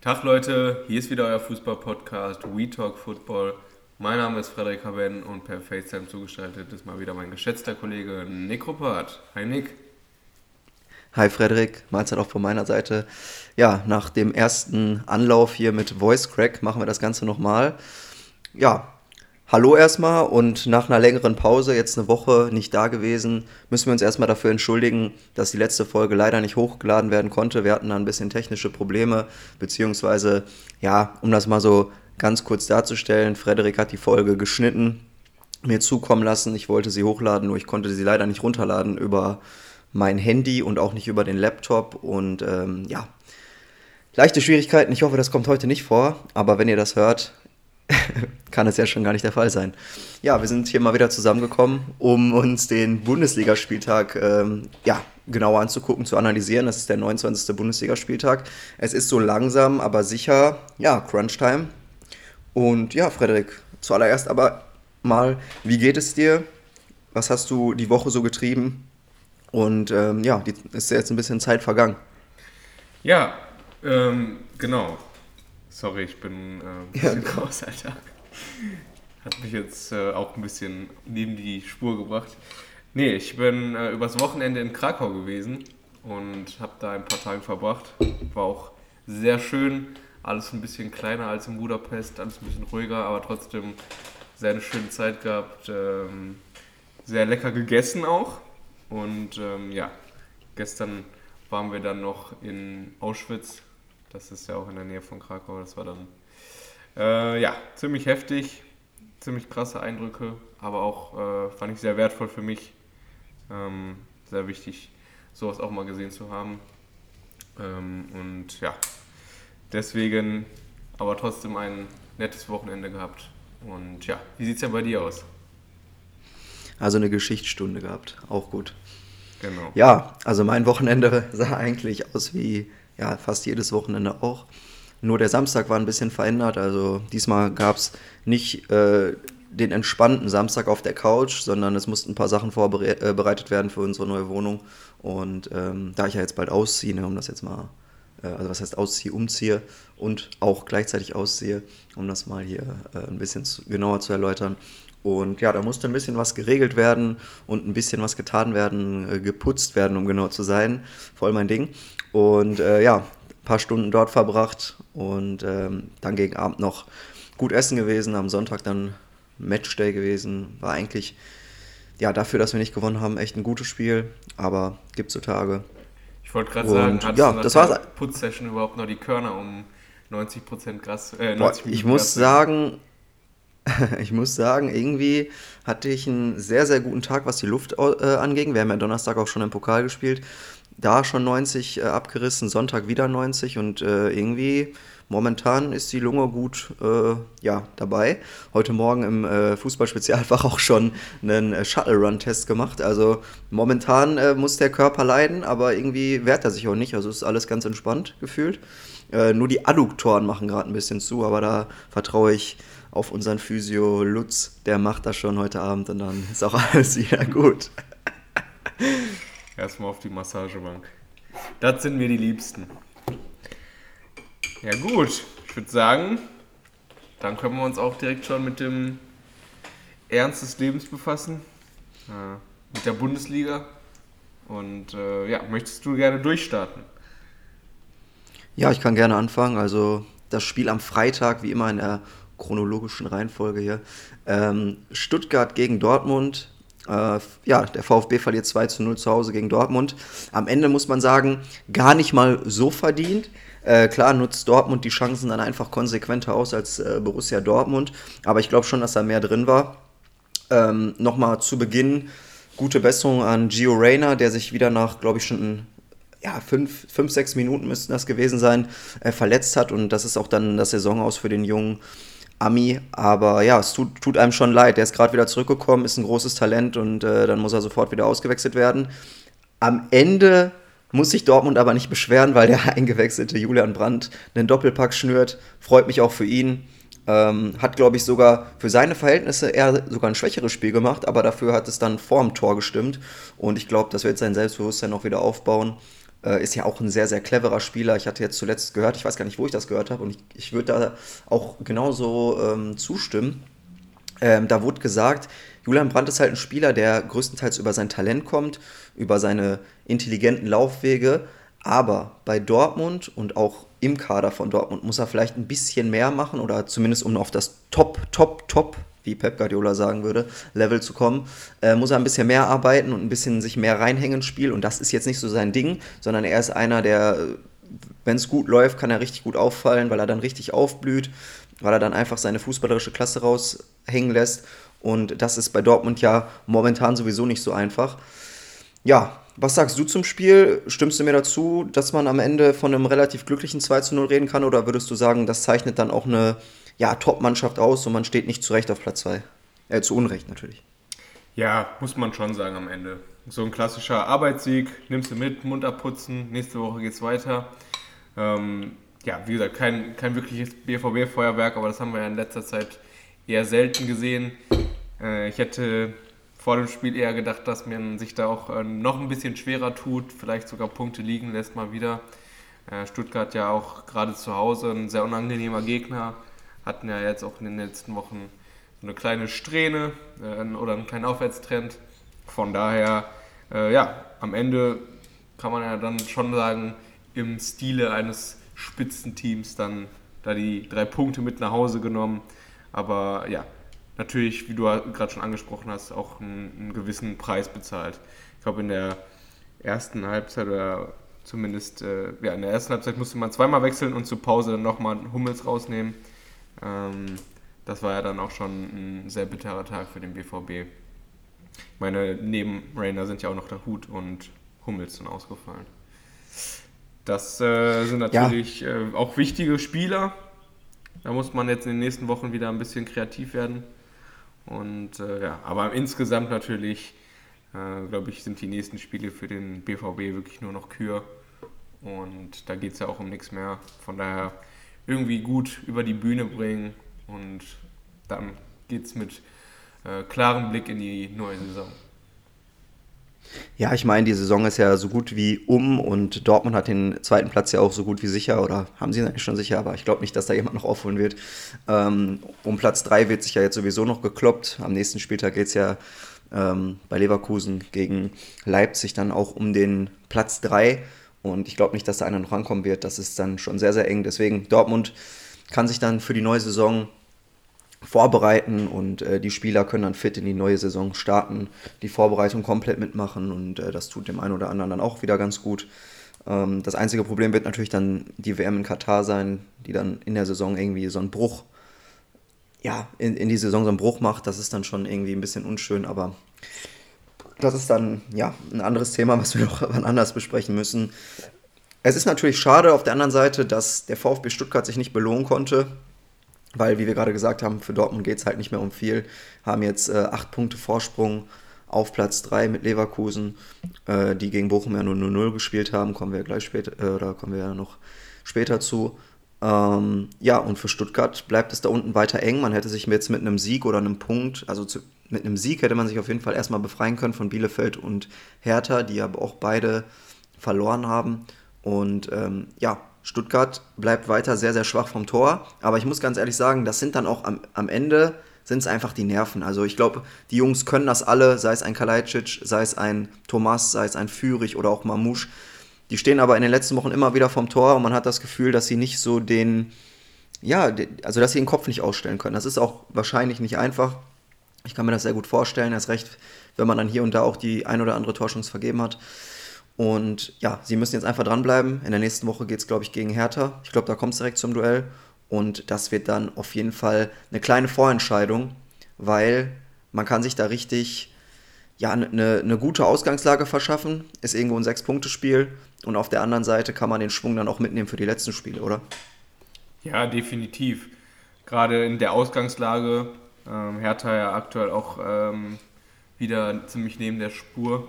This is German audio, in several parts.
Tag Leute, hier ist wieder euer Fußball-Podcast We Talk Football. Mein Name ist Frederik Haben und per FaceTime zugeschaltet ist mal wieder mein geschätzter Kollege Nick Ruppert. Hi Nick. Hi Frederik, Mahlzeit auch von meiner Seite. Ja, nach dem ersten Anlauf hier mit Voice Crack machen wir das Ganze nochmal. Ja, Hallo erstmal und nach einer längeren Pause, jetzt eine Woche nicht da gewesen, müssen wir uns erstmal dafür entschuldigen, dass die letzte Folge leider nicht hochgeladen werden konnte. Wir hatten da ein bisschen technische Probleme, beziehungsweise, ja, um das mal so ganz kurz darzustellen, Frederik hat die Folge geschnitten, mir zukommen lassen. Ich wollte sie hochladen, nur ich konnte sie leider nicht runterladen über mein Handy und auch nicht über den Laptop und ähm, ja, leichte Schwierigkeiten. Ich hoffe, das kommt heute nicht vor, aber wenn ihr das hört, kann es ja schon gar nicht der Fall sein. Ja, wir sind hier mal wieder zusammengekommen, um uns den Bundesligaspieltag ähm, ja, genauer anzugucken, zu analysieren. Das ist der 29. Bundesligaspieltag. Es ist so langsam, aber sicher, ja, Crunch-Time. Und ja, Frederik, zuallererst aber mal, wie geht es dir? Was hast du die Woche so getrieben? Und ähm, ja, die, ist jetzt ein bisschen Zeit vergangen. Ja, ähm, genau. Sorry, ich bin äh, ein bisschen ja. raus, Alter. Hat mich jetzt äh, auch ein bisschen neben die Spur gebracht. Nee, ich bin äh, übers Wochenende in Krakau gewesen und habe da ein paar Tage verbracht. War auch sehr schön. Alles ein bisschen kleiner als in Budapest, alles ein bisschen ruhiger, aber trotzdem sehr eine schöne Zeit gehabt. Ähm, sehr lecker gegessen auch. Und ähm, ja, gestern waren wir dann noch in Auschwitz das ist ja auch in der Nähe von Krakau. Das war dann äh, ja ziemlich heftig, ziemlich krasse Eindrücke, aber auch äh, fand ich sehr wertvoll für mich. Ähm, sehr wichtig, sowas auch mal gesehen zu haben. Ähm, und ja, deswegen aber trotzdem ein nettes Wochenende gehabt. Und ja, wie sieht es denn bei dir aus? Also eine Geschichtsstunde gehabt, auch gut. Genau. Ja, also mein Wochenende sah eigentlich aus wie ja, fast jedes Wochenende auch. Nur der Samstag war ein bisschen verändert. Also diesmal gab es nicht äh, den entspannten Samstag auf der Couch, sondern es mussten ein paar Sachen vorbereitet äh, werden für unsere neue Wohnung. Und ähm, da ich ja jetzt bald ausziehe, ne, um das jetzt mal, äh, also was heißt ausziehe, umziehe und auch gleichzeitig ausziehe, um das mal hier äh, ein bisschen zu, genauer zu erläutern. Und ja, da musste ein bisschen was geregelt werden und ein bisschen was getan werden, äh, geputzt werden, um genau zu sein. Voll mein Ding. Und äh, ja, ein paar Stunden dort verbracht und ähm, dann gegen Abend noch gut essen gewesen. Am Sonntag dann Matchday gewesen. War eigentlich, ja, dafür, dass wir nicht gewonnen haben, echt ein gutes Spiel. Aber gibt so Tage. Ich wollte gerade sagen, hat ja, das war Putzsession überhaupt noch die Körner um 90% Gras? Äh, 90 Boah, ich muss sagen, ich muss sagen, irgendwie hatte ich einen sehr, sehr guten Tag, was die Luft äh, anging. Wir haben ja Donnerstag auch schon im Pokal gespielt da schon 90 äh, abgerissen, Sonntag wieder 90 und äh, irgendwie momentan ist die Lunge gut äh, ja, dabei. Heute Morgen im äh, Fußballspezialfach auch schon einen äh, Shuttle-Run-Test gemacht. Also momentan äh, muss der Körper leiden, aber irgendwie wehrt er sich auch nicht. Also ist alles ganz entspannt gefühlt. Nur die Adduktoren machen gerade ein bisschen zu, aber da vertraue ich auf unseren Physio Lutz. Der macht das schon heute Abend und dann ist auch alles wieder gut. Erstmal auf die Massagebank. Das sind mir die Liebsten. Ja gut, ich würde sagen, dann können wir uns auch direkt schon mit dem Ernst des Lebens befassen. Äh, mit der Bundesliga. Und äh, ja, möchtest du gerne durchstarten? Ja, ich kann gerne anfangen. Also das Spiel am Freitag, wie immer in der chronologischen Reihenfolge hier. Ähm, Stuttgart gegen Dortmund äh, ja, der VfB verliert 2 zu 0 zu Hause gegen Dortmund. Am Ende muss man sagen, gar nicht mal so verdient. Äh, klar nutzt Dortmund die Chancen dann einfach konsequenter aus als äh, Borussia Dortmund, aber ich glaube schon, dass da mehr drin war. Ähm, Nochmal zu Beginn gute Besserung an Gio Reyna, der sich wieder nach, glaube ich, schon ja, fünf, fünf, sechs Minuten müssten das gewesen sein, äh, verletzt hat und das ist auch dann das Saison aus für den Jungen Ami, aber ja, es tut, tut einem schon leid. Der ist gerade wieder zurückgekommen, ist ein großes Talent und äh, dann muss er sofort wieder ausgewechselt werden. Am Ende muss sich Dortmund aber nicht beschweren, weil der eingewechselte Julian Brandt einen Doppelpack schnürt. Freut mich auch für ihn. Ähm, hat, glaube ich, sogar für seine Verhältnisse eher sogar ein schwächeres Spiel gemacht, aber dafür hat es dann vorm Tor gestimmt. Und ich glaube, das wird sein Selbstbewusstsein auch wieder aufbauen. Äh, ist ja auch ein sehr, sehr cleverer Spieler. Ich hatte jetzt zuletzt gehört, ich weiß gar nicht, wo ich das gehört habe, und ich, ich würde da auch genauso ähm, zustimmen. Ähm, da wurde gesagt, Julian Brandt ist halt ein Spieler, der größtenteils über sein Talent kommt, über seine intelligenten Laufwege. Aber bei Dortmund und auch im Kader von Dortmund muss er vielleicht ein bisschen mehr machen oder zumindest um auf das Top, Top, Top, wie Pep Guardiola sagen würde, Level zu kommen, äh, muss er ein bisschen mehr arbeiten und ein bisschen sich mehr reinhängen ins Spiel. Und das ist jetzt nicht so sein Ding, sondern er ist einer, der, wenn es gut läuft, kann er richtig gut auffallen, weil er dann richtig aufblüht, weil er dann einfach seine fußballerische Klasse raushängen lässt. Und das ist bei Dortmund ja momentan sowieso nicht so einfach. Ja, was sagst du zum Spiel? Stimmst du mir dazu, dass man am Ende von einem relativ glücklichen 2 zu 0 reden kann? Oder würdest du sagen, das zeichnet dann auch eine ja, Top-Mannschaft aus und man steht nicht zu Recht auf Platz 2? Äh, zu Unrecht natürlich. Ja, muss man schon sagen am Ende. So ein klassischer Arbeitssieg, nimmst du mit, Mund abputzen, nächste Woche geht's weiter. Ähm, ja, wie gesagt, kein, kein wirkliches BVB-Feuerwerk, aber das haben wir ja in letzter Zeit eher selten gesehen. Äh, ich hätte vor dem Spiel eher gedacht, dass man sich da auch äh, noch ein bisschen schwerer tut, vielleicht sogar Punkte liegen lässt mal wieder. Äh, Stuttgart ja auch gerade zu Hause ein sehr unangenehmer Gegner, hatten ja jetzt auch in den letzten Wochen so eine kleine Strähne äh, oder einen kleinen Aufwärtstrend. Von daher, ja, am Ende kann man ja dann schon sagen, im Stile eines Spitzenteams dann da die drei Punkte mit nach Hause genommen. Aber ja, natürlich, wie du gerade schon angesprochen hast, auch einen, einen gewissen Preis bezahlt. Ich glaube, in der ersten Halbzeit oder zumindest äh, ja, in der ersten Halbzeit musste man zweimal wechseln und zur Pause dann nochmal Hummels rausnehmen. Ähm, das war ja dann auch schon ein sehr bitterer Tag für den BVB. Meine neben Rainer sind ja auch noch der Hut und Hummels dann ausgefallen. Das äh, sind natürlich ja. äh, auch wichtige Spieler. Da muss man jetzt in den nächsten Wochen wieder ein bisschen kreativ werden. Und äh, ja, aber insgesamt natürlich, äh, glaube ich, sind die nächsten Spiele für den BVB wirklich nur noch Kür. Und da geht es ja auch um nichts mehr. Von daher irgendwie gut über die Bühne bringen und dann geht es mit äh, klarem Blick in die neue Saison. Ja, ich meine, die Saison ist ja so gut wie um und Dortmund hat den zweiten Platz ja auch so gut wie sicher oder haben sie ihn eigentlich schon sicher, aber ich glaube nicht, dass da jemand noch aufholen wird. Ähm, um Platz 3 wird sich ja jetzt sowieso noch gekloppt. Am nächsten Spieltag geht es ja ähm, bei Leverkusen gegen Leipzig dann auch um den Platz 3 und ich glaube nicht, dass da einer noch rankommen wird. Das ist dann schon sehr, sehr eng. Deswegen Dortmund kann sich dann für die neue Saison vorbereiten und äh, die Spieler können dann fit in die neue Saison starten, die Vorbereitung komplett mitmachen und äh, das tut dem einen oder anderen dann auch wieder ganz gut. Ähm, das einzige Problem wird natürlich dann die WM in Katar sein, die dann in der Saison irgendwie so einen Bruch, ja, in, in die Saison so einen Bruch macht. Das ist dann schon irgendwie ein bisschen unschön, aber das ist dann ja ein anderes Thema, was wir noch wann anders besprechen müssen. Es ist natürlich schade auf der anderen Seite, dass der VfB Stuttgart sich nicht belohnen konnte weil, wie wir gerade gesagt haben, für Dortmund geht es halt nicht mehr um viel. Haben jetzt äh, acht Punkte Vorsprung auf Platz 3 mit Leverkusen, äh, die gegen Bochum ja nur 0-0 gespielt haben. Kommen wir gleich später, äh, oder kommen wir ja noch später zu. Ähm, ja, und für Stuttgart bleibt es da unten weiter eng. Man hätte sich jetzt mit einem Sieg oder einem Punkt, also zu, mit einem Sieg hätte man sich auf jeden Fall erstmal befreien können von Bielefeld und Hertha, die aber auch beide verloren haben. Und ähm, ja, Stuttgart bleibt weiter sehr, sehr schwach vom Tor. Aber ich muss ganz ehrlich sagen, das sind dann auch am, am Ende sind es einfach die Nerven. Also ich glaube, die Jungs können das alle, sei es ein Kalajdzic, sei es ein Thomas, sei es ein Fürich oder auch Mamouche. Die stehen aber in den letzten Wochen immer wieder vom Tor und man hat das Gefühl, dass sie nicht so den, ja, also dass sie den Kopf nicht ausstellen können. Das ist auch wahrscheinlich nicht einfach. Ich kann mir das sehr gut vorstellen, erst recht, wenn man dann hier und da auch die ein oder andere Torschance vergeben hat. Und ja, sie müssen jetzt einfach dranbleiben. In der nächsten Woche geht es, glaube ich, gegen Hertha. Ich glaube, da kommt es direkt zum Duell. Und das wird dann auf jeden Fall eine kleine Vorentscheidung, weil man kann sich da richtig ja, eine, eine gute Ausgangslage verschaffen. Ist irgendwo ein Sechs-Punkte-Spiel. Und auf der anderen Seite kann man den Schwung dann auch mitnehmen für die letzten Spiele, oder? Ja, definitiv. Gerade in der Ausgangslage. Ähm, Hertha ja aktuell auch ähm, wieder ziemlich neben der Spur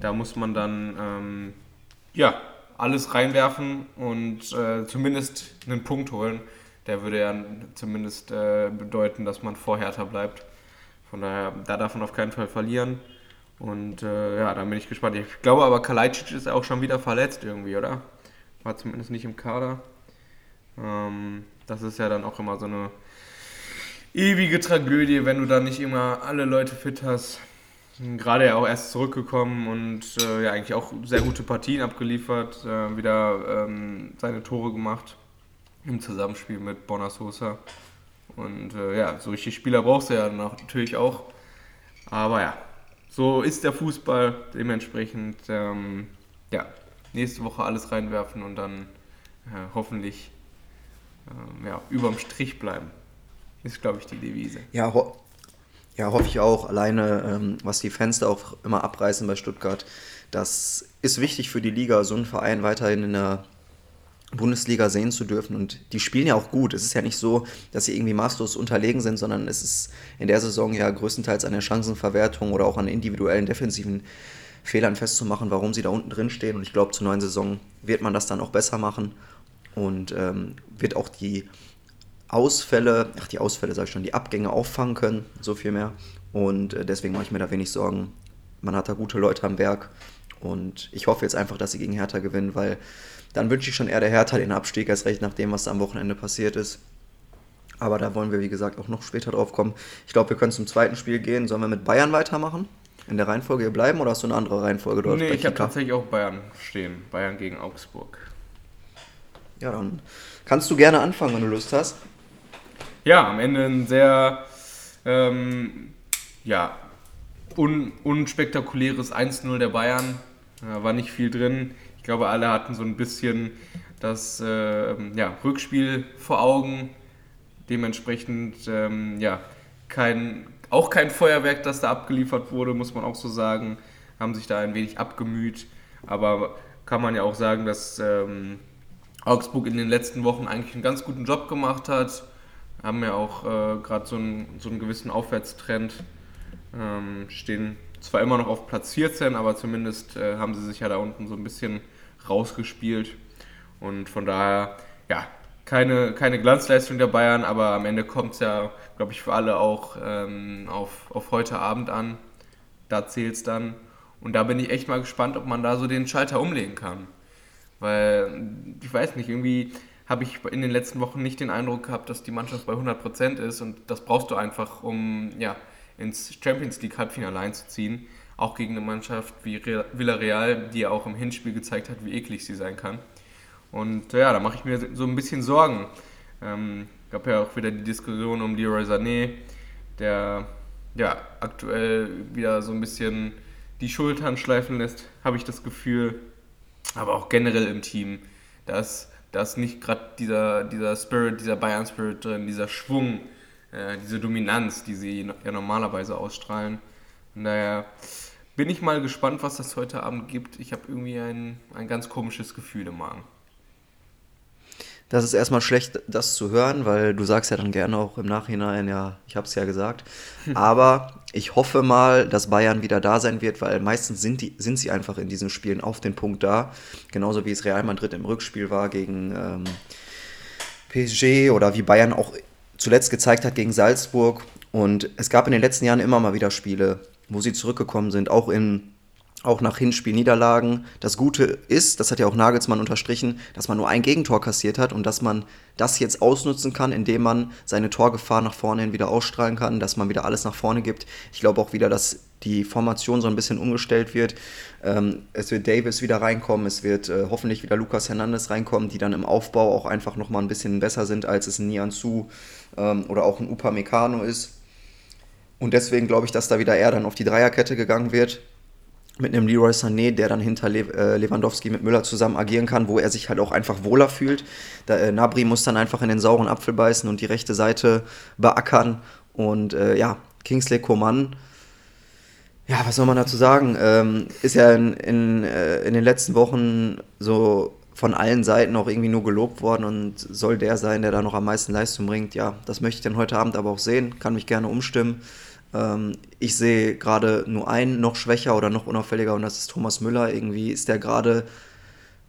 da muss man dann ähm, ja, alles reinwerfen und äh, zumindest einen Punkt holen. Der würde ja zumindest äh, bedeuten, dass man vor Hertha bleibt. Von daher, da darf man auf keinen Fall verlieren. Und äh, ja, da bin ich gespannt. Ich glaube aber, Kalajdzic ist auch schon wieder verletzt irgendwie, oder? War zumindest nicht im Kader. Ähm, das ist ja dann auch immer so eine ewige Tragödie, wenn du dann nicht immer alle Leute fit hast. Gerade ja auch erst zurückgekommen und äh, ja eigentlich auch sehr gute Partien abgeliefert, äh, wieder ähm, seine Tore gemacht im Zusammenspiel mit Bonasosa. Und äh, ja, so richtig Spieler brauchst du ja natürlich auch. Aber ja, so ist der Fußball. Dementsprechend, ähm, ja, nächste Woche alles reinwerfen und dann äh, hoffentlich äh, ja, überm Strich bleiben. Ist, glaube ich, die Devise. Ja, ja, hoffe ich auch. Alleine, ähm, was die Fans da auch immer abreißen bei Stuttgart, das ist wichtig für die Liga, so einen Verein weiterhin in der Bundesliga sehen zu dürfen. Und die spielen ja auch gut. Es ist ja nicht so, dass sie irgendwie maßlos unterlegen sind, sondern es ist in der Saison ja größtenteils an der Chancenverwertung oder auch an individuellen defensiven Fehlern festzumachen, warum sie da unten drin stehen. Und ich glaube, zur neuen Saison wird man das dann auch besser machen und ähm, wird auch die Ausfälle, ach die Ausfälle sag ich schon, die Abgänge auffangen können, so viel mehr. Und äh, deswegen mache ich mir da wenig Sorgen. Man hat da gute Leute am Werk und ich hoffe jetzt einfach, dass sie gegen Hertha gewinnen, weil dann wünsche ich schon eher der Hertha den Abstieg, als recht nach dem, was am Wochenende passiert ist. Aber da wollen wir, wie gesagt, auch noch später drauf kommen. Ich glaube, wir können zum zweiten Spiel gehen. Sollen wir mit Bayern weitermachen? In der Reihenfolge hier bleiben oder hast du eine andere Reihenfolge dort? Nee, ich habe tatsächlich auch Bayern stehen. Bayern gegen Augsburg. Ja, dann kannst du gerne anfangen, wenn du Lust hast. Ja, am Ende ein sehr ähm, ja, un unspektakuläres 1-0 der Bayern. Da war nicht viel drin. Ich glaube, alle hatten so ein bisschen das äh, ja, Rückspiel vor Augen. Dementsprechend ähm, ja, kein, auch kein Feuerwerk, das da abgeliefert wurde, muss man auch so sagen. Haben sich da ein wenig abgemüht. Aber kann man ja auch sagen, dass ähm, Augsburg in den letzten Wochen eigentlich einen ganz guten Job gemacht hat. Haben ja auch äh, gerade so, einen, so einen gewissen Aufwärtstrend. Ähm, stehen zwar immer noch auf Platz 14, aber zumindest äh, haben sie sich ja da unten so ein bisschen rausgespielt. Und von daher, ja, keine, keine Glanzleistung der Bayern, aber am Ende kommt es ja, glaube ich, für alle auch ähm, auf, auf heute Abend an. Da zählt es dann. Und da bin ich echt mal gespannt, ob man da so den Schalter umlegen kann. Weil, ich weiß nicht, irgendwie habe ich in den letzten Wochen nicht den Eindruck gehabt, dass die Mannschaft bei 100% ist und das brauchst du einfach, um ja, ins Champions League Halbfinale einzuziehen. Auch gegen eine Mannschaft wie Villarreal, die ja auch im Hinspiel gezeigt hat, wie eklig sie sein kann. Und ja, da mache ich mir so ein bisschen Sorgen. Ähm, gab ja auch wieder die Diskussion um Leroy Sané, der ja aktuell wieder so ein bisschen die Schultern schleifen lässt, habe ich das Gefühl aber auch generell im Team. Da ist, da ist nicht gerade dieser, dieser Spirit, dieser Bayern-Spirit drin, dieser Schwung, äh, diese Dominanz, die sie ja normalerweise ausstrahlen. Von daher bin ich mal gespannt, was das heute Abend gibt. Ich habe irgendwie ein, ein ganz komisches Gefühl im Magen. Das ist erstmal schlecht, das zu hören, weil du sagst ja dann gerne auch im Nachhinein, ja, ich habe es ja gesagt. Aber ich hoffe mal, dass Bayern wieder da sein wird, weil meistens sind, die, sind sie einfach in diesen Spielen auf den Punkt da. Genauso wie es Real Madrid im Rückspiel war gegen ähm, PSG oder wie Bayern auch zuletzt gezeigt hat gegen Salzburg. Und es gab in den letzten Jahren immer mal wieder Spiele, wo sie zurückgekommen sind, auch in auch nach Hinspielniederlagen. Das Gute ist, das hat ja auch Nagelsmann unterstrichen, dass man nur ein Gegentor kassiert hat und dass man das jetzt ausnutzen kann, indem man seine Torgefahr nach vorne hin wieder ausstrahlen kann, dass man wieder alles nach vorne gibt. Ich glaube auch wieder, dass die Formation so ein bisschen umgestellt wird. Ähm, es wird Davis wieder reinkommen, es wird äh, hoffentlich wieder Lucas Hernandez reinkommen, die dann im Aufbau auch einfach nochmal ein bisschen besser sind, als es ein Nianzu ähm, oder auch ein Upamecano ist. Und deswegen glaube ich, dass da wieder eher dann auf die Dreierkette gegangen wird mit einem Leroy Sané, der dann hinter äh, Lewandowski mit Müller zusammen agieren kann, wo er sich halt auch einfach wohler fühlt. Da, äh, Nabri muss dann einfach in den sauren Apfel beißen und die rechte Seite beackern. Und äh, ja, Kingsley Coman, ja, was soll man dazu sagen? Ähm, ist ja in, in, äh, in den letzten Wochen so von allen Seiten auch irgendwie nur gelobt worden und soll der sein, der da noch am meisten Leistung bringt. Ja, das möchte ich dann heute Abend aber auch sehen, kann mich gerne umstimmen. Ähm, ich sehe gerade nur einen noch schwächer oder noch unauffälliger und das ist Thomas Müller. Irgendwie ist der gerade,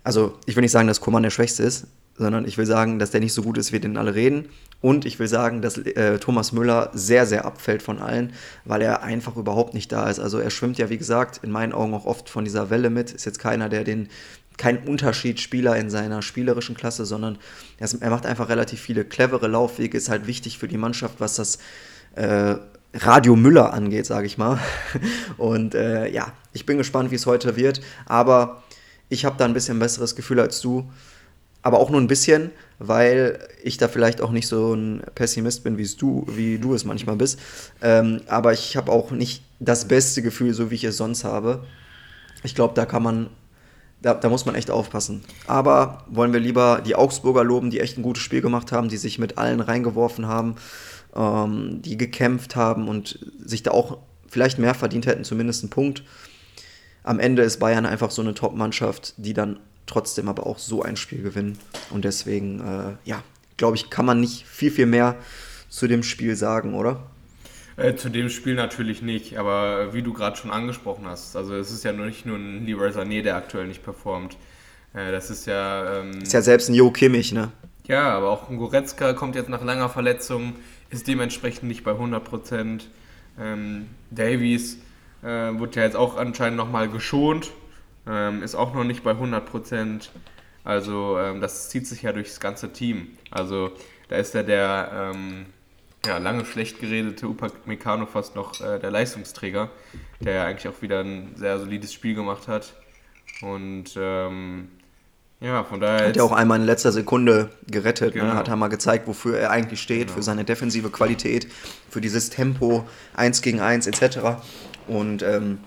also ich will nicht sagen, dass Koman der Schwächste ist, sondern ich will sagen, dass der nicht so gut ist, wie den alle reden. Und ich will sagen, dass äh, Thomas Müller sehr, sehr abfällt von allen, weil er einfach überhaupt nicht da ist. Also er schwimmt ja, wie gesagt, in meinen Augen auch oft von dieser Welle mit. Ist jetzt keiner, der den, kein Unterschiedsspieler in seiner spielerischen Klasse, sondern er, macht einfach relativ viele clevere Laufwege. Ist halt wichtig für die Mannschaft, was das äh, Radio Müller angeht, sage ich mal. Und äh, ja, ich bin gespannt, wie es heute wird. Aber ich habe da ein bisschen besseres Gefühl als du aber auch nur ein bisschen, weil ich da vielleicht auch nicht so ein Pessimist bin, wie du, wie du es manchmal bist. Ähm, aber ich habe auch nicht das beste Gefühl, so wie ich es sonst habe. Ich glaube, da kann man, da, da, muss man echt aufpassen. Aber wollen wir lieber die Augsburger loben, die echt ein gutes Spiel gemacht haben, die sich mit allen reingeworfen haben, ähm, die gekämpft haben und sich da auch vielleicht mehr verdient hätten, zumindest einen Punkt. Am Ende ist Bayern einfach so eine Top-Mannschaft, die dann trotzdem aber auch so ein Spiel gewinnen. Und deswegen, äh, ja, glaube ich, kann man nicht viel, viel mehr zu dem Spiel sagen, oder? Äh, zu dem Spiel natürlich nicht, aber wie du gerade schon angesprochen hast, also es ist ja nur nicht nur ein Leroy Sané, der aktuell nicht performt. Äh, das ist ja. Ähm, ist ja selbst ein Jo Kimmich, ne? Ja, aber auch ein Goretzka kommt jetzt nach langer Verletzung, ist dementsprechend nicht bei 100 Prozent. Ähm, Davies äh, wurde ja jetzt auch anscheinend nochmal geschont, ähm, ist auch noch nicht bei 100 Prozent. Also ähm, das zieht sich ja durchs ganze Team. Also da ist ja der ähm, ja, lange schlecht geredete Upamecano fast noch äh, der Leistungsträger, der ja eigentlich auch wieder ein sehr solides Spiel gemacht hat. Und ähm, ja, von daher. Hat ja auch einmal in letzter Sekunde gerettet, ne? genau. ne? hat er mal gezeigt, wofür er eigentlich steht, genau. für seine defensive Qualität, für dieses Tempo 1 gegen 1 etc. Und ähm,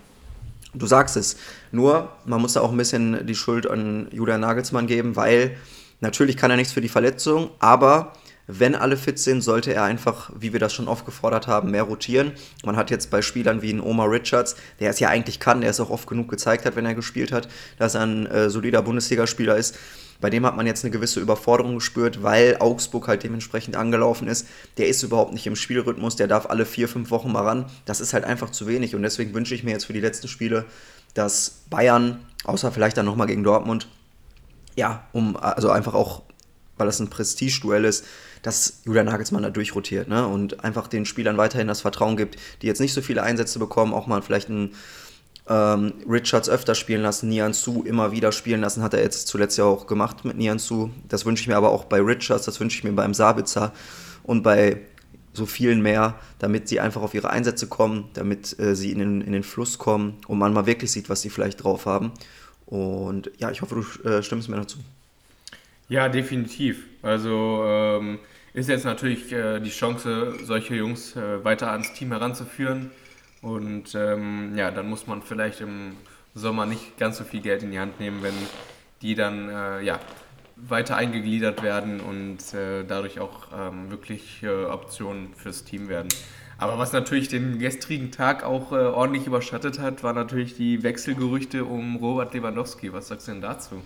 Du sagst es. Nur, man muss da auch ein bisschen die Schuld an Julian Nagelsmann geben, weil natürlich kann er nichts für die Verletzung, aber wenn alle fit sind, sollte er einfach, wie wir das schon oft gefordert haben, mehr rotieren. Man hat jetzt bei Spielern wie ein Omar Richards, der es ja eigentlich kann, der es auch oft genug gezeigt hat, wenn er gespielt hat, dass er ein äh, solider Bundesligaspieler ist. Bei dem hat man jetzt eine gewisse Überforderung gespürt, weil Augsburg halt dementsprechend angelaufen ist. Der ist überhaupt nicht im Spielrhythmus, der darf alle vier, fünf Wochen mal ran. Das ist halt einfach zu wenig und deswegen wünsche ich mir jetzt für die letzten Spiele, dass Bayern, außer vielleicht dann nochmal gegen Dortmund, ja, um, also einfach auch, weil das ein Prestigeduell ist, dass Julian Nagelsmann da durchrotiert ne? und einfach den Spielern weiterhin das Vertrauen gibt, die jetzt nicht so viele Einsätze bekommen, auch mal vielleicht einen ähm, Richards öfter spielen lassen, Nian Su immer wieder spielen lassen, hat er jetzt zuletzt ja auch gemacht mit Nian Su. Das wünsche ich mir aber auch bei Richards, das wünsche ich mir beim Sabitzer und bei so vielen mehr, damit sie einfach auf ihre Einsätze kommen, damit äh, sie in den, in den Fluss kommen und man mal wirklich sieht, was sie vielleicht drauf haben. Und ja, ich hoffe, du äh, stimmst mir dazu. Ja, definitiv. Also ähm, ist jetzt natürlich äh, die Chance, solche Jungs äh, weiter ans Team heranzuführen. Und ähm, ja, dann muss man vielleicht im Sommer nicht ganz so viel Geld in die Hand nehmen, wenn die dann äh, ja, weiter eingegliedert werden und äh, dadurch auch ähm, wirklich äh, Optionen fürs Team werden. Aber was natürlich den gestrigen Tag auch äh, ordentlich überschattet hat, waren natürlich die Wechselgerüchte um Robert Lewandowski. Was sagst du denn dazu?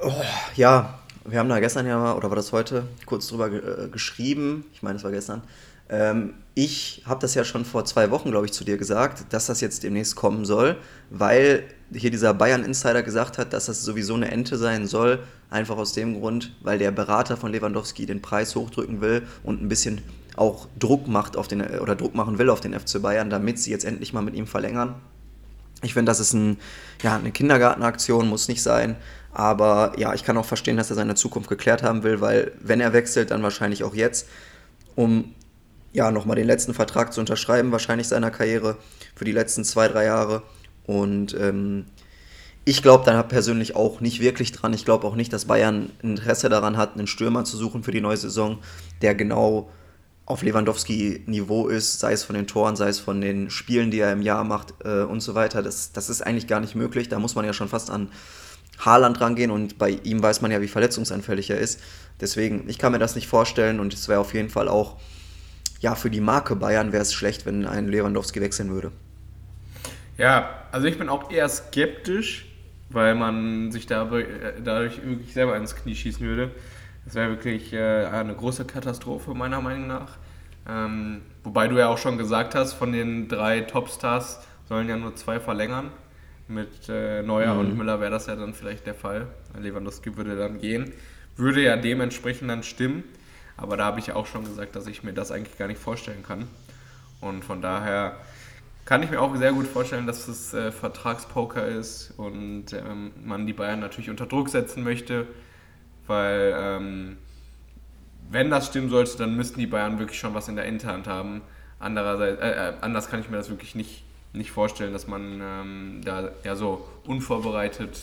Oh, ja, wir haben da gestern ja mal, oder war das heute, kurz drüber äh, geschrieben. Ich meine, es war gestern. Ähm, ich habe das ja schon vor zwei Wochen, glaube ich, zu dir gesagt, dass das jetzt demnächst kommen soll, weil hier dieser Bayern-Insider gesagt hat, dass das sowieso eine Ente sein soll. Einfach aus dem Grund, weil der Berater von Lewandowski den Preis hochdrücken will und ein bisschen auch Druck macht auf den oder Druck machen will auf den FC Bayern, damit sie jetzt endlich mal mit ihm verlängern. Ich finde, das ist ein, ja, eine Kindergartenaktion, muss nicht sein. Aber ja, ich kann auch verstehen, dass er seine Zukunft geklärt haben will, weil wenn er wechselt, dann wahrscheinlich auch jetzt, um ja, nochmal den letzten Vertrag zu unterschreiben, wahrscheinlich seiner Karriere für die letzten zwei, drei Jahre. Und ähm, ich glaube da persönlich auch nicht wirklich dran. Ich glaube auch nicht, dass Bayern Interesse daran hat, einen Stürmer zu suchen für die neue Saison, der genau auf Lewandowski-Niveau ist, sei es von den Toren, sei es von den Spielen, die er im Jahr macht äh, und so weiter. Das, das ist eigentlich gar nicht möglich. Da muss man ja schon fast an Haaland rangehen und bei ihm weiß man ja, wie verletzungsanfällig er ist. Deswegen, ich kann mir das nicht vorstellen und es wäre auf jeden Fall auch ja, für die Marke Bayern wäre es schlecht, wenn ein Lewandowski wechseln würde. Ja, also ich bin auch eher skeptisch, weil man sich dadurch, dadurch wirklich selber ins Knie schießen würde. Das wäre wirklich äh, eine große Katastrophe meiner Meinung nach. Ähm, wobei du ja auch schon gesagt hast, von den drei Topstars sollen ja nur zwei verlängern. Mit äh, Neuer mhm. und Müller wäre das ja dann vielleicht der Fall. Lewandowski würde dann gehen. Würde ja dementsprechend dann stimmen. Aber da habe ich auch schon gesagt, dass ich mir das eigentlich gar nicht vorstellen kann. Und von daher kann ich mir auch sehr gut vorstellen, dass es äh, Vertragspoker ist und ähm, man die Bayern natürlich unter Druck setzen möchte, weil ähm, wenn das stimmen sollte, dann müssten die Bayern wirklich schon was in der Hinterhand haben. Andererseits, äh, äh, anders kann ich mir das wirklich nicht, nicht vorstellen, dass man ähm, da ja so unvorbereitet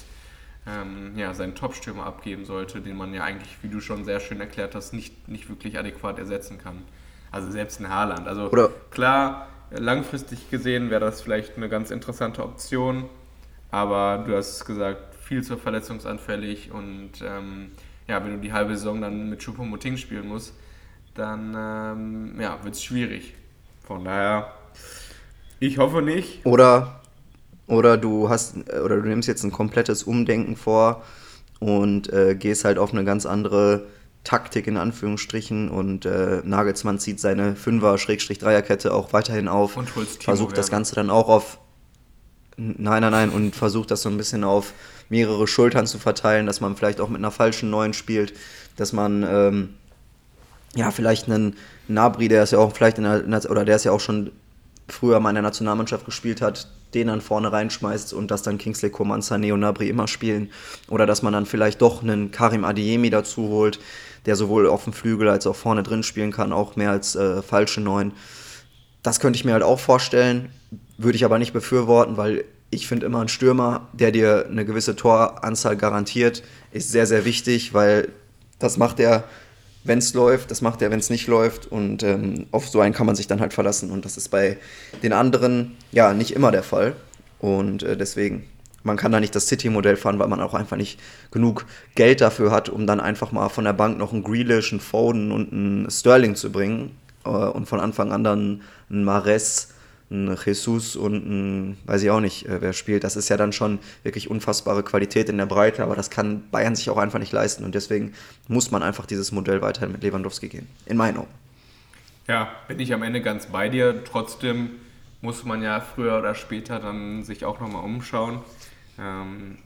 ähm, ja, seinen Top-Stürmer abgeben sollte, den man ja eigentlich, wie du schon sehr schön erklärt hast, nicht, nicht wirklich adäquat ersetzen kann. Also selbst in Haaland. Also Oder klar, langfristig gesehen wäre das vielleicht eine ganz interessante Option, aber du hast gesagt, viel zu verletzungsanfällig und ähm, ja, wenn du die halbe Saison dann mit Choupo-Moting spielen musst, dann ähm, ja, wird es schwierig. Von daher, ich hoffe nicht. Oder, oder du hast, oder du nimmst jetzt ein komplettes Umdenken vor und äh, gehst halt auf eine ganz andere Taktik in Anführungsstrichen und äh, Nagelsmann zieht seine Fünfer-Dreierkette auch weiterhin auf. Und Versucht das Ganze dann auch auf. Nein, nein, nein, und versucht das so ein bisschen auf mehrere Schultern zu verteilen, dass man vielleicht auch mit einer falschen Neuen spielt, dass man ähm, ja vielleicht einen Nabri, der ist ja auch vielleicht in der, oder der ist ja auch schon früher mal in der Nationalmannschaft gespielt hat, den dann vorne reinschmeißt und dass dann Kingsley Coman, Sané und Nabri immer spielen. Oder dass man dann vielleicht doch einen Karim Adiemi dazu holt, der sowohl auf dem Flügel als auch vorne drin spielen kann, auch mehr als äh, falsche Neun. Das könnte ich mir halt auch vorstellen, würde ich aber nicht befürworten, weil ich finde immer ein Stürmer, der dir eine gewisse Toranzahl garantiert, ist sehr, sehr wichtig, weil das macht er, wenn es läuft, das macht er, wenn es nicht läuft. Und ähm, auf so einen kann man sich dann halt verlassen. Und das ist bei den anderen ja nicht immer der Fall. Und äh, deswegen, man kann da nicht das City-Modell fahren, weil man auch einfach nicht genug Geld dafür hat, um dann einfach mal von der Bank noch einen Grealish, einen Foden und einen Sterling zu bringen. Äh, und von Anfang an dann einen Mares ein Jesus und ein, weiß ich auch nicht, äh, wer spielt. Das ist ja dann schon wirklich unfassbare Qualität in der Breite, aber das kann Bayern sich auch einfach nicht leisten und deswegen muss man einfach dieses Modell weiterhin mit Lewandowski gehen, in meinen Augen. Ja, bin ich am Ende ganz bei dir. Trotzdem muss man ja früher oder später dann sich auch nochmal umschauen. Ähm,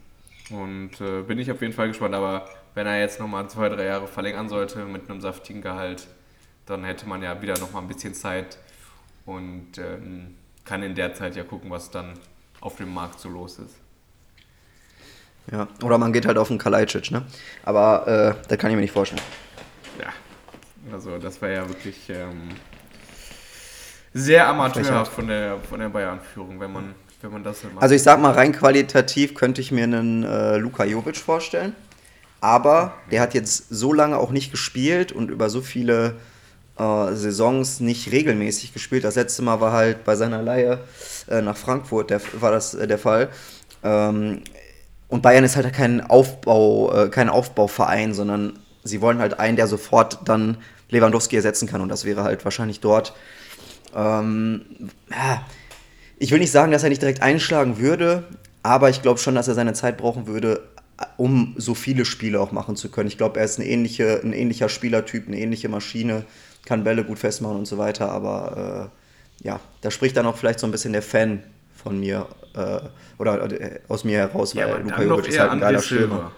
und äh, bin ich auf jeden Fall gespannt, aber wenn er jetzt nochmal zwei, drei Jahre verlängern sollte mit einem saftigen Gehalt, dann hätte man ja wieder nochmal ein bisschen Zeit, und ähm, kann in der Zeit ja gucken, was dann auf dem Markt so los ist. Ja, oder man geht halt auf den Kalajdzic, ne? Aber äh, das kann ich mir nicht vorstellen. Ja, also das war ja wirklich ähm, sehr amateurhaft von der, von der Bayern-Führung, wenn man, wenn man das macht. Also ich sag mal, rein qualitativ könnte ich mir einen äh, Luka Jovic vorstellen. Aber der hat jetzt so lange auch nicht gespielt und über so viele äh, Saisons nicht regelmäßig gespielt. Das letzte Mal war halt bei seiner Leihe äh, nach Frankfurt, der, war das äh, der Fall. Ähm, und Bayern ist halt kein Aufbau, äh, kein Aufbauverein, sondern sie wollen halt einen, der sofort dann Lewandowski ersetzen kann. Und das wäre halt wahrscheinlich dort. Ähm, ich will nicht sagen, dass er nicht direkt einschlagen würde, aber ich glaube schon, dass er seine Zeit brauchen würde, um so viele Spiele auch machen zu können. Ich glaube, er ist ähnliche, ein ähnlicher Spielertyp, eine ähnliche Maschine kann Bälle gut festmachen und so weiter, aber äh, ja, da spricht dann auch vielleicht so ein bisschen der Fan von mir äh, oder äh, aus mir heraus, ja, weil Luka Jovic ist halt ein geiler Stürmer.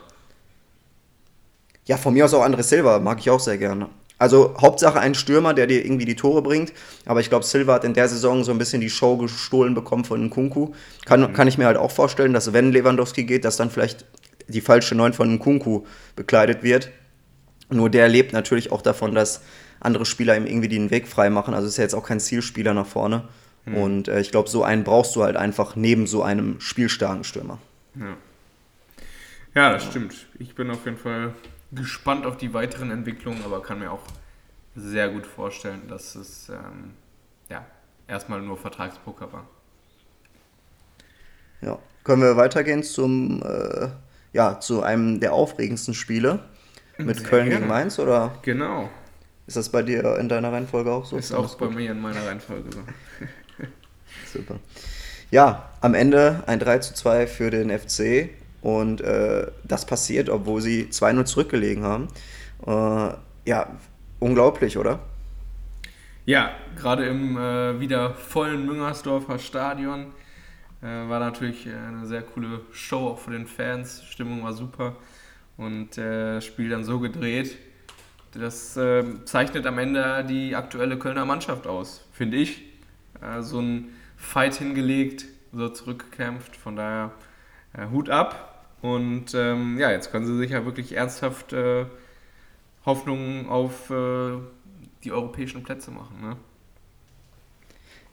Ja, von mir aus auch André Silva, mag ich auch sehr gerne. Also Hauptsache ein Stürmer, der dir irgendwie die Tore bringt. Aber ich glaube, Silva hat in der Saison so ein bisschen die Show gestohlen bekommen von Nkunku. Kann, mhm. kann ich mir halt auch vorstellen, dass wenn Lewandowski geht, dass dann vielleicht die falsche Neun von Nkunku bekleidet wird. Nur der lebt natürlich auch davon, dass andere Spieler ihm irgendwie den Weg frei machen. Also ist ja jetzt auch kein Zielspieler nach vorne. Mhm. Und äh, ich glaube, so einen brauchst du halt einfach neben so einem spielstarken Stürmer. Ja. ja, das stimmt. Ich bin auf jeden Fall gespannt auf die weiteren Entwicklungen, aber kann mir auch sehr gut vorstellen, dass es ähm, ja, erstmal nur Vertragspoker war. Ja, können wir weitergehen zum, äh, ja, zu einem der aufregendsten Spiele mit sehr Köln gerne. gegen Mainz, oder? Genau. Ist das bei dir in deiner Reihenfolge auch so? Ist auch bei mir in meiner Reihenfolge so. Super. Ja, am Ende ein 3 zu 2 für den FC und äh, das passiert, obwohl sie 2-0 zurückgelegen haben. Äh, ja, unglaublich, oder? Ja, gerade im äh, wieder vollen Müngersdorfer Stadion Äh, war natürlich eine sehr coole Show auch für den Fans. Stimmung war super und äh, das Spiel dann so gedreht. Das äh, zeichnet am Ende die aktuelle Kölner Mannschaft aus, finde ich. Äh, so ein Fight hingelegt, so zurückgekämpft. Von daher äh, Hut ab. Und ähm, ja, jetzt können sie sich ja wirklich ernsthaft äh, Hoffnungen auf die europäischen Plätze machen. Ne?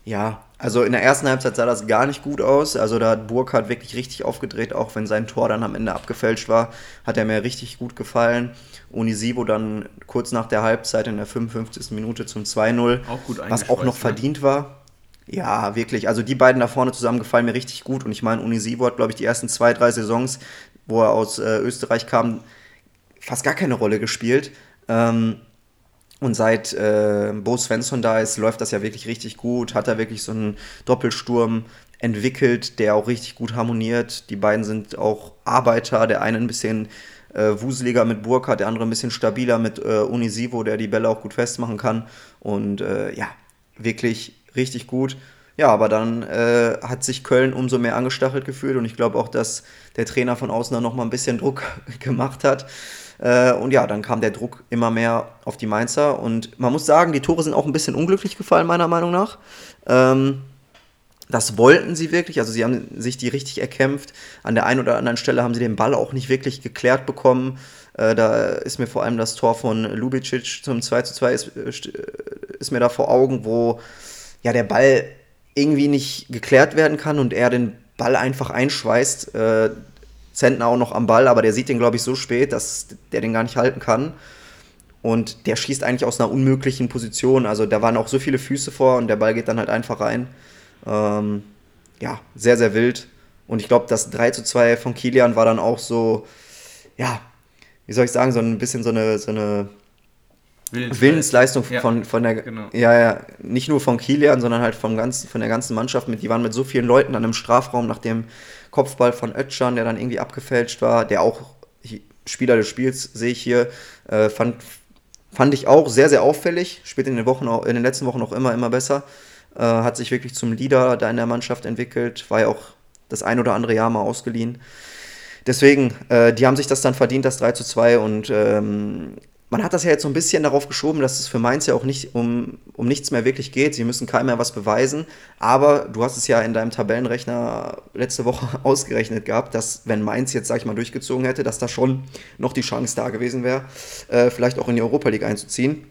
Ja, also in der ersten Halbzeit sah das gar nicht gut aus. Also da hat Burkhardt wirklich richtig aufgedreht, auch wenn sein Tor dann am Ende abgefälscht war, hat er mir richtig gut gefallen. Unisivo dann kurz nach der Halbzeit in der 55. Minute zum 2-0, was auch noch ne? verdient war. Ja, wirklich. Also die beiden da vorne zusammen gefallen mir richtig gut. Und ich meine, Unisivo hat, glaube ich, die ersten zwei, drei Saisons, wo er aus äh, Österreich kam, fast gar keine Rolle gespielt. Ähm, und seit äh, Bo Svensson da ist, läuft das ja wirklich richtig gut. Hat er wirklich so einen Doppelsturm entwickelt, der auch richtig gut harmoniert. Die beiden sind auch Arbeiter. Der eine ein bisschen äh, wuseliger mit Burka, der andere ein bisschen stabiler mit äh, Unisivo, der die Bälle auch gut festmachen kann. Und äh, ja, wirklich richtig gut. Ja, aber dann äh, hat sich Köln umso mehr angestachelt gefühlt und ich glaube auch, dass der Trainer von außen dann nochmal ein bisschen Druck gemacht hat. Äh, und ja, dann kam der Druck immer mehr auf die Mainzer. Und man muss sagen, die Tore sind auch ein bisschen unglücklich gefallen, meiner Meinung nach. Ähm, das wollten sie wirklich, also sie haben sich die richtig erkämpft. An der einen oder anderen Stelle haben sie den Ball auch nicht wirklich geklärt bekommen. Äh, da ist mir vor allem das Tor von Lubicic zum 2 zu 2 ist, äh, ist mir da vor Augen, wo ja der Ball irgendwie nicht geklärt werden kann und er den Ball einfach einschweißt. Zentner auch noch am Ball, aber der sieht den, glaube ich, so spät, dass der den gar nicht halten kann. Und der schießt eigentlich aus einer unmöglichen Position. Also da waren auch so viele Füße vor und der Ball geht dann halt einfach rein. Ähm, ja, sehr, sehr wild. Und ich glaube, das 3 zu 2 von Kilian war dann auch so, ja, wie soll ich sagen, so ein bisschen so eine, so eine Willensleistung, Willensleistung ja, von, von der, genau. ja, ja, nicht nur von Kilian, sondern halt vom ganzen, von der ganzen Mannschaft. Mit, die waren mit so vielen Leuten dann im Strafraum, nachdem Kopfball von Ötschan, der dann irgendwie abgefälscht war, der auch Spieler des Spiels, sehe ich hier, äh, fand, fand ich auch sehr, sehr auffällig. Spielt in den, Wochen auch, in den letzten Wochen auch immer, immer besser. Äh, hat sich wirklich zum Leader da in der Mannschaft entwickelt. War ja auch das ein oder andere Jahr mal ausgeliehen. Deswegen, äh, die haben sich das dann verdient, das 3 zu 2. Und ähm, man hat das ja jetzt so ein bisschen darauf geschoben, dass es für Mainz ja auch nicht um, um nichts mehr wirklich geht. Sie müssen keinem mehr was beweisen. Aber du hast es ja in deinem Tabellenrechner letzte Woche ausgerechnet gehabt, dass wenn Mainz jetzt, sag ich mal, durchgezogen hätte, dass da schon noch die Chance da gewesen wäre, äh, vielleicht auch in die Europa League einzuziehen.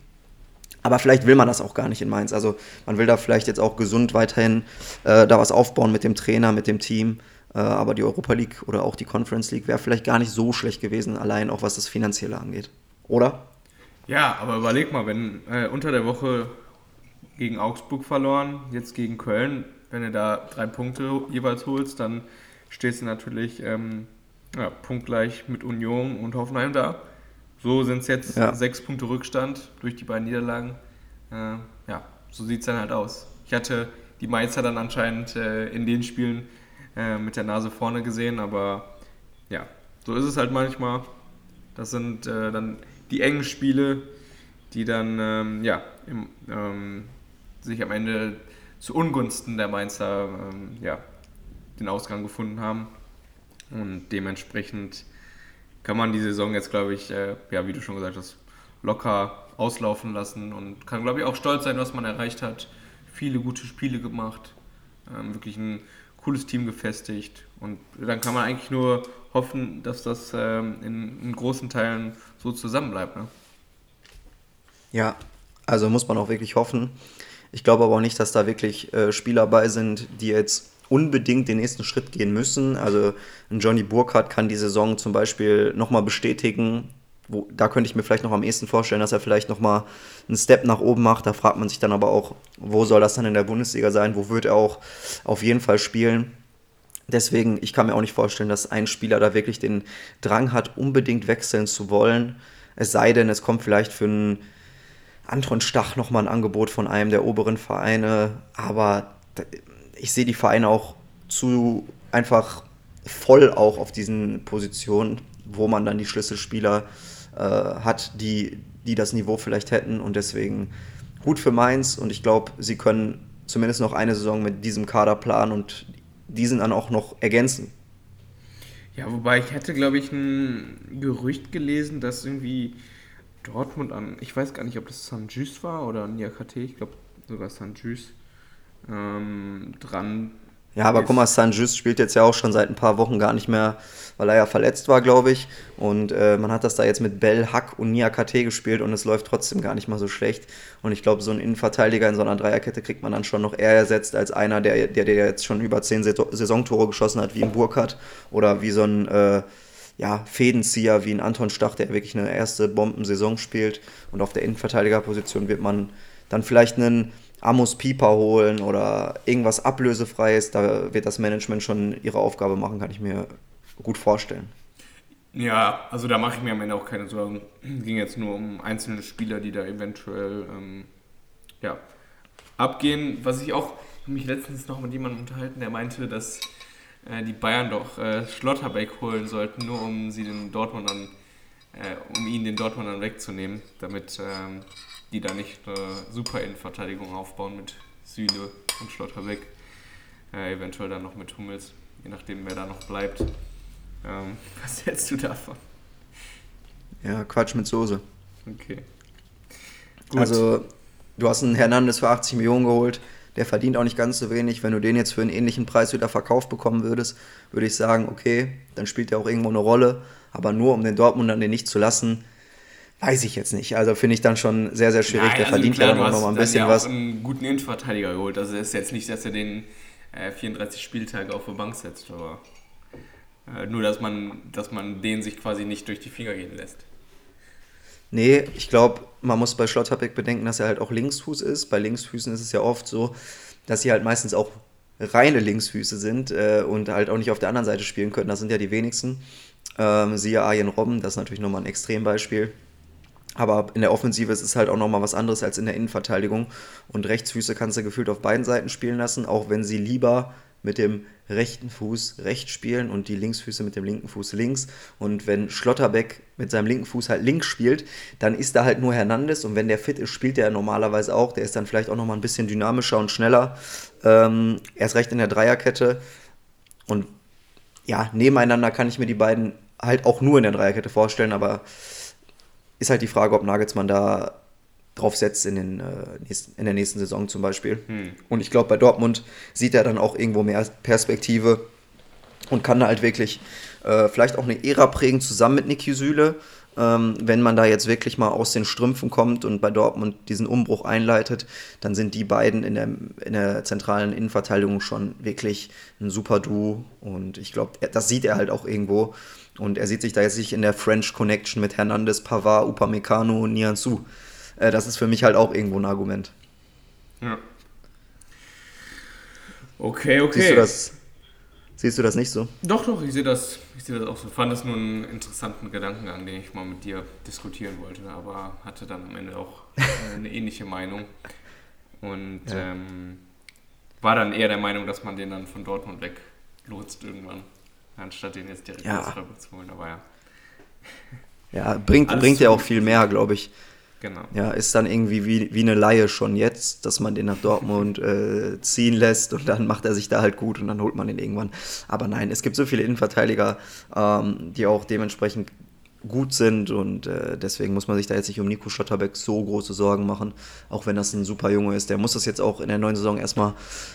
Aber vielleicht will man das auch gar nicht in Mainz. Also man will da vielleicht jetzt auch gesund weiterhin äh, da was aufbauen mit dem Trainer, mit dem Team. Äh, aber die Europa League oder auch die Conference League wäre vielleicht gar nicht so schlecht gewesen, allein auch was das Finanzielle angeht oder? Ja, aber überleg mal, wenn äh, unter der Woche gegen Augsburg verloren, jetzt gegen Köln, wenn du da drei Punkte jeweils holst, dann stehst du natürlich ähm, ja, punktgleich mit Union und Hoffenheim da. So sind es jetzt ja. sechs Punkte Rückstand durch die beiden Niederlagen. Äh, ja, so sieht es dann halt aus. Ich hatte die Mainzer dann anscheinend äh, in den Spielen äh, mit der Nase vorne gesehen, aber ja, so ist es halt manchmal. Das sind äh, dann die engen Spiele, die dann ähm, ja, im, ähm, sich am Ende zu Ungunsten der Mainzer ähm, ja, den Ausgang gefunden haben. Und dementsprechend kann man die Saison jetzt, glaube ich, äh, ja, wie du schon gesagt hast, locker auslaufen lassen und kann, glaube ich, auch stolz sein, was man erreicht hat. Viele gute Spiele gemacht, ähm, wirklich ein cooles Team gefestigt. Und dann kann man eigentlich nur hoffen, dass das ähm, in, in, großen Teilen so zusammenbleibt. Ne? Ja, also muss man auch wirklich hoffen. Ich glaube aber auch nicht, dass da wirklich äh, Spieler bei sind, die jetzt unbedingt den nächsten Schritt gehen müssen. Also Johnny Burkhardt kann die Saison zum Beispiel nochmal bestätigen. Wo, da könnte ich mir vielleicht noch am ehesten vorstellen, dass er vielleicht nochmal einen Step nach oben macht. Da fragt man sich dann aber auch, wo soll das dann in der Bundesliga sein? Wo wird er auch auf jeden Fall spielen? Deswegen, ich kann mir auch nicht vorstellen, dass ein Spieler da wirklich den Drang hat, unbedingt wechseln zu wollen. Es sei denn, es kommt vielleicht für einen Anton Stach nochmal ein Angebot von einem der oberen Vereine. Aber ich sehe die Vereine auch zu einfach voll auch auf diesen Positionen, wo man dann die Schlüsselspieler äh, hat, die, die das Niveau vielleicht hätten. Und deswegen gut für Mainz. Und ich glaube, sie können zumindest noch eine Saison mit diesem Kader planen und diesen dann auch noch ergänzen. Ja, wobei ich hätte, glaube ich, ein Gerücht gelesen, dass irgendwie Dortmund an, ich weiß gar nicht, ob das San Just war oder Niakate, ich glaube sogar San Just, ähm, dran ja, aber guck mal, Saint-Just spielt jetzt ja auch schon seit ein paar Wochen gar nicht mehr, weil er ja verletzt war, glaube ich. Und äh, man hat das da jetzt mit Bell, Hack und Niakate gespielt und es läuft trotzdem gar nicht mal so schlecht. Und ich glaube, so einen Innenverteidiger in so einer Dreierkette kriegt man dann schon noch eher ersetzt als einer, der, der, der jetzt schon über zehn Saisontore geschossen hat, wie ein Burkhardt oder wie so ein äh, ja, Fädenzieher wie ein Anton Stach, der wirklich eine erste Bombensaison spielt. Und auf der Innenverteidigerposition wird man dann vielleicht einen Amos Pieper holen oder irgendwas Ablösefreies. Da wird das Management schon ihre Aufgabe machen, kann ich mir gut vorstellen. Ja, also da mache ich mir am Ende auch keine Sorgen. Es ging jetzt nur um einzelne Spieler, die da eventuell ähm, ja, abgehen. Was ich auch, ich mich letztens noch mit jemandem unterhalten, der meinte, dass äh, die Bayern doch äh, Schlotterbeck holen sollten, nur um sie den Dortmundern, äh, um ihn den Dortmundern wegzunehmen, damit ähm, die da nicht eine super Innenverteidigung aufbauen mit Süle und Schlotterbeck. Äh, eventuell dann noch mit Hummels, je nachdem wer da noch bleibt. Ähm, was hältst du davon? Ja, Quatsch mit Soße. Okay. Gut. Also, du hast einen Hernandez für 80 Millionen geholt. Der verdient auch nicht ganz so wenig. Wenn du den jetzt für einen ähnlichen Preis wieder verkauft bekommen würdest, würde ich sagen, okay, dann spielt er auch irgendwo eine Rolle. Aber nur um den Dortmundern den nicht zu lassen, Weiß ich jetzt nicht. Also finde ich dann schon sehr, sehr schwierig. Nein, der also verdient klar, ja dann noch mal ein bisschen ja was. einen guten Innenverteidiger geholt. Also es ist jetzt nicht, dass er den äh, 34 Spieltage auf die Bank setzt, aber äh, nur, dass man, dass man den sich quasi nicht durch die Finger gehen lässt. Nee, ich glaube, man muss bei Schlotterbeck bedenken, dass er halt auch Linksfuß ist. Bei Linksfüßen ist es ja oft so, dass sie halt meistens auch reine Linksfüße sind äh, und halt auch nicht auf der anderen Seite spielen können. Das sind ja die wenigsten. Ähm, siehe Arjen Robben, das ist natürlich nochmal ein Extrembeispiel. Aber in der Offensive ist es halt auch nochmal was anderes als in der Innenverteidigung. Und Rechtsfüße kannst du gefühlt auf beiden Seiten spielen lassen, auch wenn sie lieber mit dem rechten Fuß rechts spielen und die Linksfüße mit dem linken Fuß links. Und wenn Schlotterbeck mit seinem linken Fuß halt links spielt, dann ist da halt nur Hernandez. Und wenn der fit ist, spielt der normalerweise auch. Der ist dann vielleicht auch nochmal ein bisschen dynamischer und schneller. Ähm, erst recht in der Dreierkette. Und ja, nebeneinander kann ich mir die beiden halt auch nur in der Dreierkette vorstellen, aber ist halt die Frage, ob Nagelsmann da drauf setzt in, den, äh, nächsten, in der nächsten Saison zum Beispiel. Hm. Und ich glaube, bei Dortmund sieht er dann auch irgendwo mehr Perspektive und kann da halt wirklich äh, vielleicht auch eine Ära prägen zusammen mit Niki Süle. Ähm, wenn man da jetzt wirklich mal aus den Strümpfen kommt und bei Dortmund diesen Umbruch einleitet, dann sind die beiden in der, in der zentralen Innenverteidigung schon wirklich ein super Duo. Und ich glaube, das sieht er halt auch irgendwo. Und er sieht sich da jetzt nicht in der French Connection mit Hernandez, Pavard, Upamecano und Nianzou. Äh, das ist für mich halt auch irgendwo ein Argument. Ja. Okay, okay. Siehst du das, siehst du das nicht so? Doch, doch, ich sehe das, ich sehe das auch so. Ich fand das nur einen interessanten Gedankengang, den ich mal mit dir diskutieren wollte, aber hatte dann am Ende auch äh, eine ähnliche Meinung. Und ja. ähm, war dann eher der Meinung, dass man den dann von Dortmund weg lotst irgendwann anstatt den jetzt direkt ja. zu holen, aber ja. Ja, bringt, bringt ja auch viel mehr, glaube ich. Genau. Ja, ist dann irgendwie wie, wie eine Laie schon jetzt, dass man den nach Dortmund äh, ziehen lässt und dann macht er sich da halt gut und dann holt man ihn irgendwann. Aber nein, es gibt so viele Innenverteidiger, ähm, die auch dementsprechend gut sind und äh, deswegen muss man sich da jetzt nicht um Nico Schotterbeck so große Sorgen machen, auch wenn das ein super Junge ist. Der muss das jetzt auch in der neuen Saison erstmal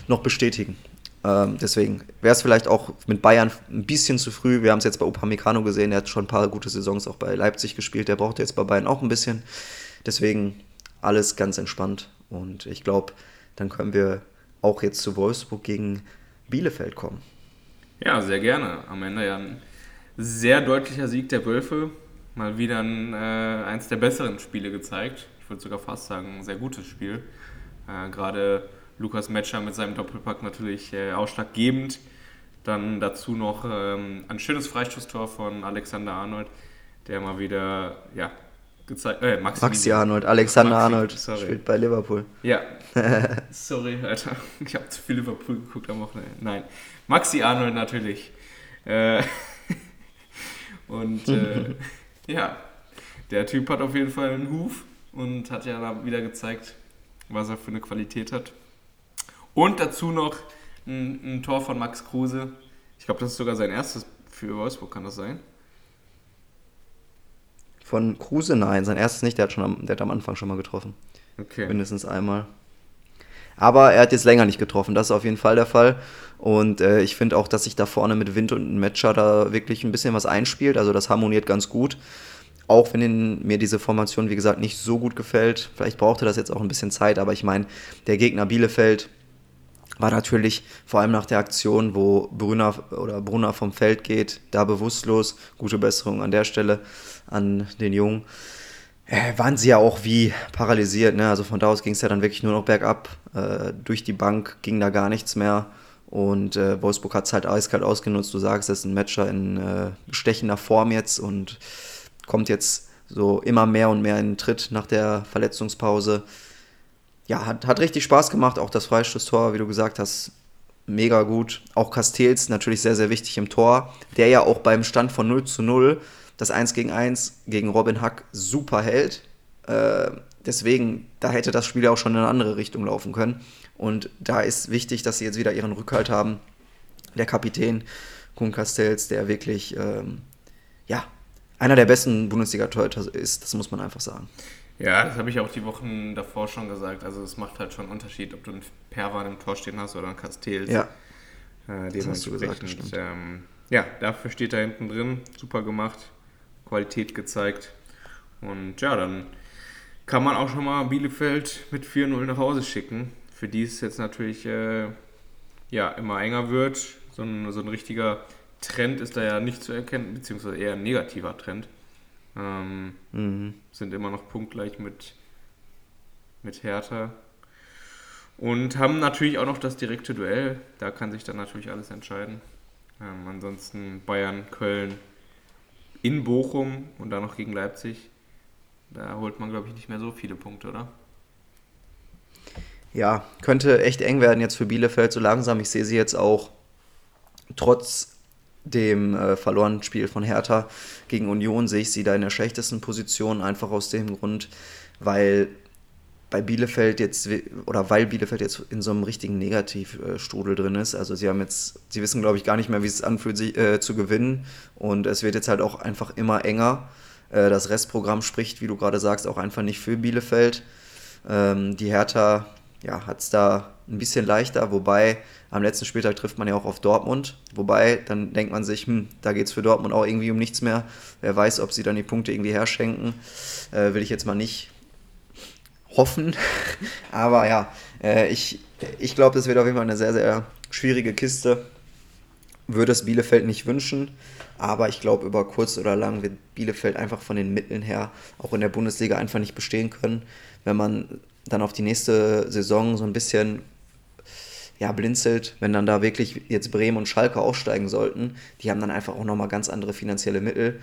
noch bestätigen. Ähm, deswegen wäre es vielleicht auch mit Bayern ein bisschen zu früh. Wir haben es jetzt bei Upamecano gesehen, er hat schon ein paar gute Saisons auch bei Leipzig gespielt. Der braucht jetzt bei Bayern auch ein bisschen. Deswegen alles ganz entspannt. Und ich glaube, dann können wir auch jetzt zu Wolfsburg gegen Bielefeld kommen. Ja, sehr gerne. Am Ende ja ein sehr deutlicher Sieg der Wölfe. Mal wieder ein, äh, eins der besseren Spiele gezeigt. Ich würde sogar fast sagen, ein sehr gutes Spiel. Äh, Gerade Lukas Metscher mit seinem Doppelpack natürlich äh, ausschlaggebend. Dann dazu noch ähm, ein schönes Freistoßtor von Alexander Arnold, der mal wieder, ja, gezeigt, äh, Maxi, Maxi Arnold, Alexander Maxi, Arnold sorry. spielt bei Liverpool. Ja, sorry, Alter, ich habe zu viel Liverpool geguckt am Wochenende. Nein, Maxi Arnold natürlich. Äh, und äh, ja, der Typ hat auf jeden Fall einen Huf und hat ja wieder gezeigt, was er für eine Qualität hat. Und dazu noch ein, ein Tor von Max Kruse. Ich glaube, das ist sogar sein erstes für Wolfsburg, kann das sein? Von Kruse nein, sein erstes nicht, der hat, schon am, der hat am Anfang schon mal getroffen. Okay. Mindestens einmal. Aber er hat jetzt länger nicht getroffen, das ist auf jeden Fall der Fall. Und äh, ich finde auch, dass sich da vorne mit Wind und Matcher da wirklich ein bisschen was einspielt. Also das harmoniert ganz gut. Auch wenn in, mir diese Formation, wie gesagt, nicht so gut gefällt. Vielleicht brauchte das jetzt auch ein bisschen Zeit, aber ich meine, der Gegner Bielefeld war natürlich vor allem nach der Aktion, wo Brunner oder Brunner vom Feld geht, da bewusstlos. Gute Besserung an der Stelle an den Jungen. Äh, waren sie ja auch wie paralysiert. Ne? Also von da aus ging es ja dann wirklich nur noch bergab. Äh, durch die Bank ging da gar nichts mehr. Und äh, Wolfsburg hat es halt eiskalt ausgenutzt. Du sagst, es ist ein Matcher in äh, bestechender Form jetzt und kommt jetzt so immer mehr und mehr in den Tritt nach der Verletzungspause. Ja, hat, hat richtig Spaß gemacht. Auch das Freistoßtor, wie du gesagt hast, mega gut. Auch Castells natürlich sehr, sehr wichtig im Tor, der ja auch beim Stand von 0 zu 0 das 1 gegen 1 gegen Robin Hack super hält. Äh, deswegen, da hätte das Spiel ja auch schon in eine andere Richtung laufen können. Und da ist wichtig, dass sie jetzt wieder ihren Rückhalt haben. Der Kapitän Kuhn Castells, der wirklich, ähm, ja, einer der besten Bundesliga-Torhüter ist, das muss man einfach sagen. Ja, das habe ich auch die Wochen davor schon gesagt. Also es macht halt schon einen Unterschied, ob du einen Perwan im Tor stehen hast oder einen Castells. Ja, äh, das hast du gesagt, ähm, ja, dafür steht er hinten drin. Super gemacht. Qualität gezeigt. Und ja, dann kann man auch schon mal Bielefeld mit 4-0 nach Hause schicken. Für die es jetzt natürlich äh, ja, immer enger wird. So ein, so ein richtiger Trend ist da ja nicht zu erkennen, beziehungsweise eher ein negativer Trend. Ähm, mhm. Sind immer noch punktgleich mit, mit Hertha. Und haben natürlich auch noch das direkte Duell. Da kann sich dann natürlich alles entscheiden. Ähm, ansonsten Bayern, Köln, in Bochum und dann noch gegen Leipzig. Da holt man, glaube ich, nicht mehr so viele Punkte, oder? Ja, könnte echt eng werden jetzt für Bielefeld so langsam. Ich sehe sie jetzt auch trotz dem äh, verlorenen Spiel von Hertha gegen Union sehe ich sie da in der schlechtesten Position, einfach aus dem Grund, weil bei Bielefeld jetzt, oder weil Bielefeld jetzt in so einem richtigen Negativstrudel drin ist. Also sie haben jetzt, sie wissen, glaube ich, gar nicht mehr, wie es anfühlt, sich, äh, zu gewinnen. Und es wird jetzt halt auch einfach immer enger. Äh, das Restprogramm spricht, wie du gerade sagst, auch einfach nicht für Bielefeld. Ähm, die Hertha ja, hat es da ein bisschen leichter, wobei am letzten Spieltag trifft man ja auch auf Dortmund. Wobei, dann denkt man sich, hm, da geht es für Dortmund auch irgendwie um nichts mehr. Wer weiß, ob sie dann die Punkte irgendwie herschenken. Äh, will ich jetzt mal nicht hoffen. Aber ja, äh, ich, ich glaube, das wird auf jeden Fall eine sehr, sehr schwierige Kiste. Würde es Bielefeld nicht wünschen. Aber ich glaube, über kurz oder lang wird Bielefeld einfach von den Mitteln her auch in der Bundesliga einfach nicht bestehen können. Wenn man dann auf die nächste Saison so ein bisschen ja, blinzelt, wenn dann da wirklich jetzt Bremen und Schalke aufsteigen sollten, die haben dann einfach auch nochmal ganz andere finanzielle Mittel.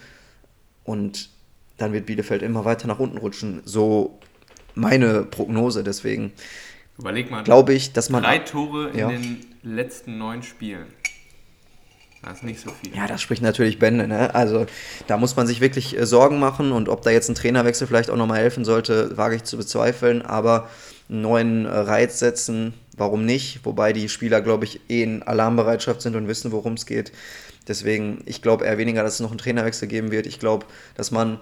Und dann wird Bielefeld immer weiter nach unten rutschen. So meine Prognose. Deswegen Überleg mal, glaube ich, dass man. Drei Tore in ja. den letzten neun Spielen. Das ist nicht so viel. Ja, das spricht natürlich Bände. Ne? Also da muss man sich wirklich äh, Sorgen machen und ob da jetzt ein Trainerwechsel vielleicht auch nochmal helfen sollte, wage ich zu bezweifeln. Aber einen neuen äh, Reiz setzen, warum nicht? Wobei die Spieler, glaube ich, eh in Alarmbereitschaft sind und wissen, worum es geht. Deswegen, ich glaube eher weniger, dass es noch einen Trainerwechsel geben wird. Ich glaube, dass man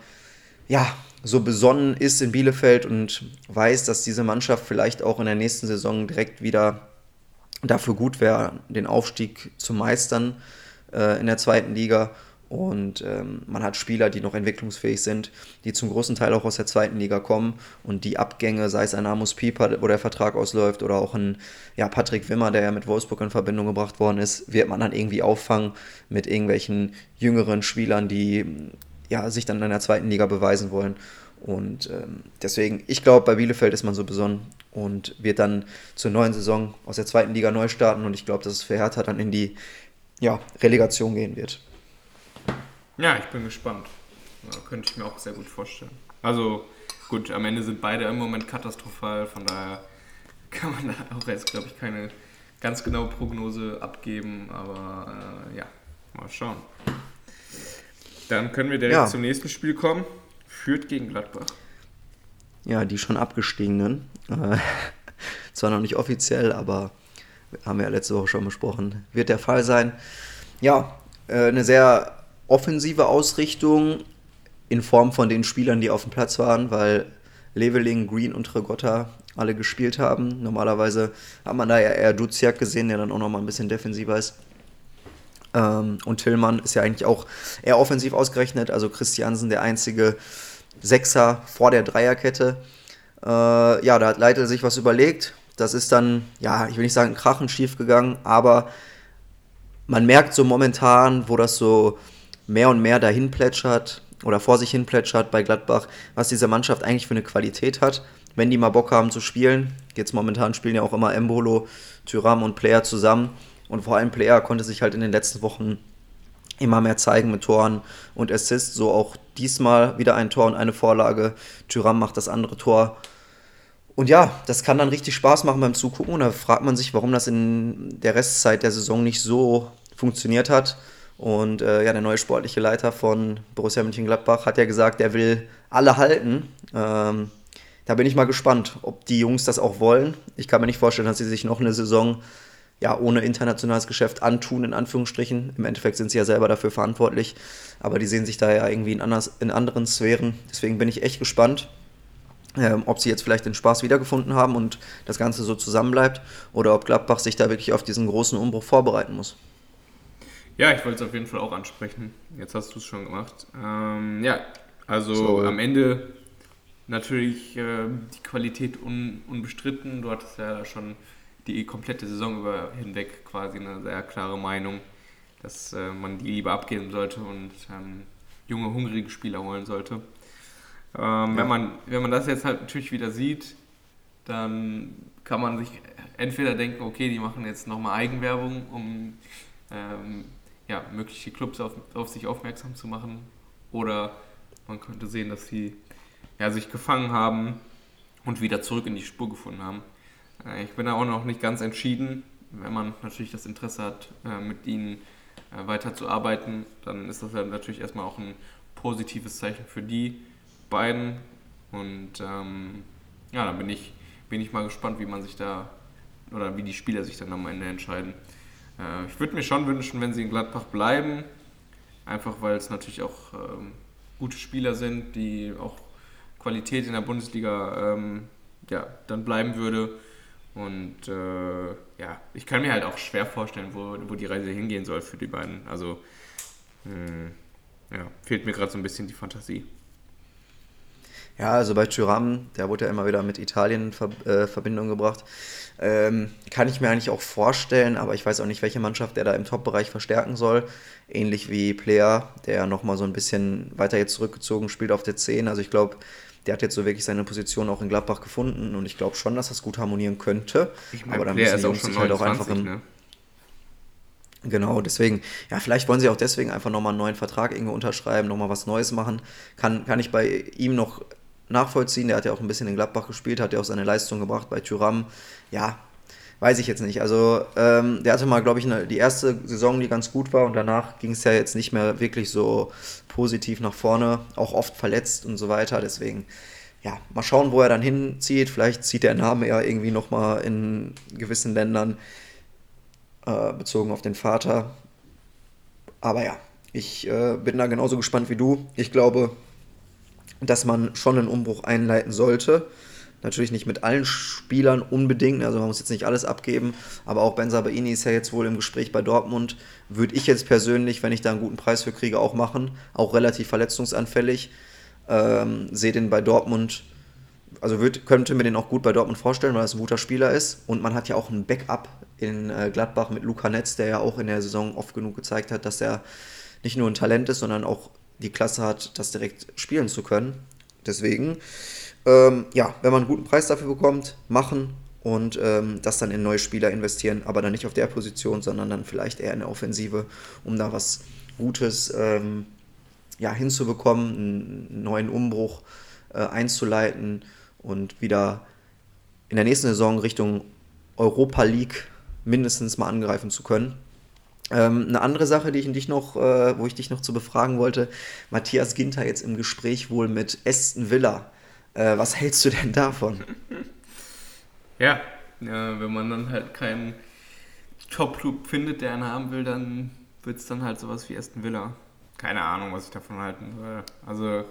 ja, so besonnen ist in Bielefeld und weiß, dass diese Mannschaft vielleicht auch in der nächsten Saison direkt wieder dafür gut wäre, den Aufstieg zu meistern äh, in der zweiten Liga. Und ähm, man hat Spieler, die noch entwicklungsfähig sind, die zum großen Teil auch aus der zweiten Liga kommen. Und die Abgänge, sei es ein Amos Pieper, wo der Vertrag ausläuft, oder auch ein ja, Patrick Wimmer, der ja mit Wolfsburg in Verbindung gebracht worden ist, wird man dann irgendwie auffangen mit irgendwelchen jüngeren Spielern, die ja, sich dann in der zweiten Liga beweisen wollen. Und ähm, deswegen, ich glaube, bei Bielefeld ist man so besonnen und wird dann zur neuen Saison aus der zweiten Liga neu starten. Und ich glaube, dass es für Hertha dann in die ja, Relegation gehen wird. Ja, ich bin gespannt. Ja, könnte ich mir auch sehr gut vorstellen. Also, gut, am Ende sind beide im Moment katastrophal. Von daher kann man da auch jetzt, glaube ich, keine ganz genaue Prognose abgeben. Aber äh, ja, mal schauen. Dann können wir direkt ja. zum nächsten Spiel kommen. Führt gegen Gladbach. Ja, die schon abgestiegenen. Äh, zwar noch nicht offiziell, aber Haben wir ja letzte Woche schon besprochen. Wird der Fall sein. Ja, äh, eine sehr offensive Ausrichtung in Form von den Spielern, die auf dem Platz waren, weil Leveling, Green und Regotta alle gespielt haben. Normalerweise hat man da ja eher Duziak gesehen, der dann auch nochmal ein bisschen defensiver ist. Ähm, und Tillmann ist ja eigentlich auch eher offensiv ausgerechnet, also Christiansen der einzige Sechser vor der Dreierkette. Äh, ja, da hat Leitl sich was überlegt. Das ist dann, ja, ich will nicht sagen krachend schief gegangen, aber man merkt so momentan, wo das so mehr und mehr dahin plätschert oder vor sich hin plätschert bei Gladbach, was diese Mannschaft eigentlich für eine Qualität hat. Wenn die mal Bock haben zu spielen, jetzt momentan spielen ja auch immer Embolo, Tyram und Player zusammen. Und vor allem Player konnte sich halt in den letzten Wochen immer mehr zeigen mit Toren und Assists. So auch diesmal wieder ein Tor und eine Vorlage. Tyram macht das andere Tor. Und ja, das kann dann richtig Spaß machen beim Zugucken. Und da fragt man sich, warum das in der Restzeit der Saison nicht so funktioniert hat. Und äh, ja, der neue sportliche Leiter von Borussia Mönchengladbach hat ja gesagt, er will alle halten. Ähm, da bin ich mal gespannt, ob die Jungs das auch wollen. Ich kann mir nicht vorstellen, dass sie sich noch eine Saison ja, ohne internationales Geschäft antun, in Anführungsstrichen. Im Endeffekt sind sie ja selber dafür verantwortlich, aber die sehen sich da ja irgendwie in, anders, in anderen Sphären. Deswegen bin ich echt gespannt, ähm, ob sie jetzt vielleicht den Spaß wiedergefunden haben und das Ganze so zusammenbleibt oder ob Gladbach sich da wirklich auf diesen großen Umbruch vorbereiten muss. Ja, ich wollte es auf jeden Fall auch ansprechen. Jetzt hast du es schon gemacht. Ähm, ja, also so. am Ende natürlich äh, die Qualität un, unbestritten. Du hattest ja schon die komplette Saison über hinweg quasi eine sehr klare Meinung, dass äh, man die lieber abgeben sollte und ähm, junge, hungrige Spieler holen sollte. Ähm, ja. wenn, man, wenn man das jetzt halt natürlich wieder sieht, dann kann man sich entweder denken, okay, die machen jetzt nochmal Eigenwerbung, um ähm, ja, mögliche Clubs auf, auf sich aufmerksam zu machen. Oder man könnte sehen, dass sie ja, sich gefangen haben und wieder zurück in die Spur gefunden haben. Äh, ich bin da auch noch nicht ganz entschieden. Wenn man natürlich das Interesse hat, äh, mit ihnen äh, weiterzuarbeiten, dann ist das ja natürlich erstmal auch ein positives Zeichen für die beiden. Und ähm, ja, dann bin ich, bin ich mal gespannt, wie man sich da oder wie die Spieler sich dann am Ende entscheiden. Äh, ich würde mir schon wünschen, wenn sie in Gladbach bleiben, einfach weil es natürlich auch ähm, gute Spieler sind, die auch Qualität in der Bundesliga ähm, ja, dann bleiben würde. Und äh, ja, ich kann mir halt auch schwer vorstellen, wo, wo die Reise hingehen soll für die beiden. Also mh, hm, ja, fehlt mir gerade so ein bisschen die Fantasie. Ja, also bei Thuram, der wurde ja immer wieder mit Italien in äh, Verbindung gebracht. Ähm, kann ich mir eigentlich auch vorstellen, aber ich weiß auch nicht, welche Mannschaft der da im Top-Bereich verstärken soll. Ähnlich wie Player, der nochmal so ein bisschen weiter jetzt zurückgezogen spielt auf der 10. Also ich glaube, der hat jetzt so wirklich seine Position auch in Gladbach gefunden und ich glaube schon, dass das gut harmonieren könnte. Ich mein, aber dann müssen die Jungs sich halt auch einfach im, ne? Genau, deswegen, ja, vielleicht wollen sie auch deswegen einfach nochmal einen neuen Vertrag irgendwo unterschreiben, nochmal was Neues machen. Kann, kann ich bei ihm noch nachvollziehen. Der hat ja auch ein bisschen in Gladbach gespielt, hat ja auch seine Leistung gebracht bei Tyram. Ja, weiß ich jetzt nicht. Also ähm, der hatte mal, glaube ich, eine, die erste Saison, die ganz gut war und danach ging es ja jetzt nicht mehr wirklich so positiv nach vorne, auch oft verletzt und so weiter. Deswegen, ja, mal schauen, wo er dann hinzieht. Vielleicht zieht der Name ja irgendwie nochmal in gewissen Ländern äh, bezogen auf den Vater. Aber ja, ich äh, bin da genauso gespannt wie du. Ich glaube, dass man schon einen Umbruch einleiten sollte. Natürlich nicht mit allen Spielern unbedingt, also man muss jetzt nicht alles abgeben, aber auch Ben Sabaini ist ja jetzt wohl im Gespräch bei Dortmund. Würde ich jetzt persönlich, wenn ich da einen guten Preis für kriege, auch machen. Auch relativ verletzungsanfällig. Ähm, Sehe den bei Dortmund, also würd, könnte mir den auch gut bei Dortmund vorstellen, weil er ein guter Spieler ist. Und man hat ja auch ein Backup in äh, Gladbach mit Luca Netz, der ja auch in der Saison oft genug gezeigt hat, dass er nicht nur ein Talent ist, sondern auch die Klasse hat, das direkt spielen zu können. Deswegen, ähm, ja, wenn man einen guten Preis dafür bekommt, machen und ähm, das dann in neue Spieler investieren, aber dann nicht auf der Position, sondern dann vielleicht eher in der Offensive, um da was Gutes ähm, ja, hinzubekommen, einen neuen Umbruch äh, einzuleiten und wieder in der nächsten Saison Richtung Europa League mindestens mal angreifen zu können. Ähm, eine andere Sache, die ich dich noch, äh, wo ich dich noch zu befragen wollte, Matthias Ginter jetzt im Gespräch wohl mit Aston Villa. Äh, was hältst du denn davon? Ja, ja, wenn man dann halt keinen Top-Club findet, der einen haben will, dann wird es dann halt sowas wie Aston Villa. Keine Ahnung, was ich davon halten soll. Also,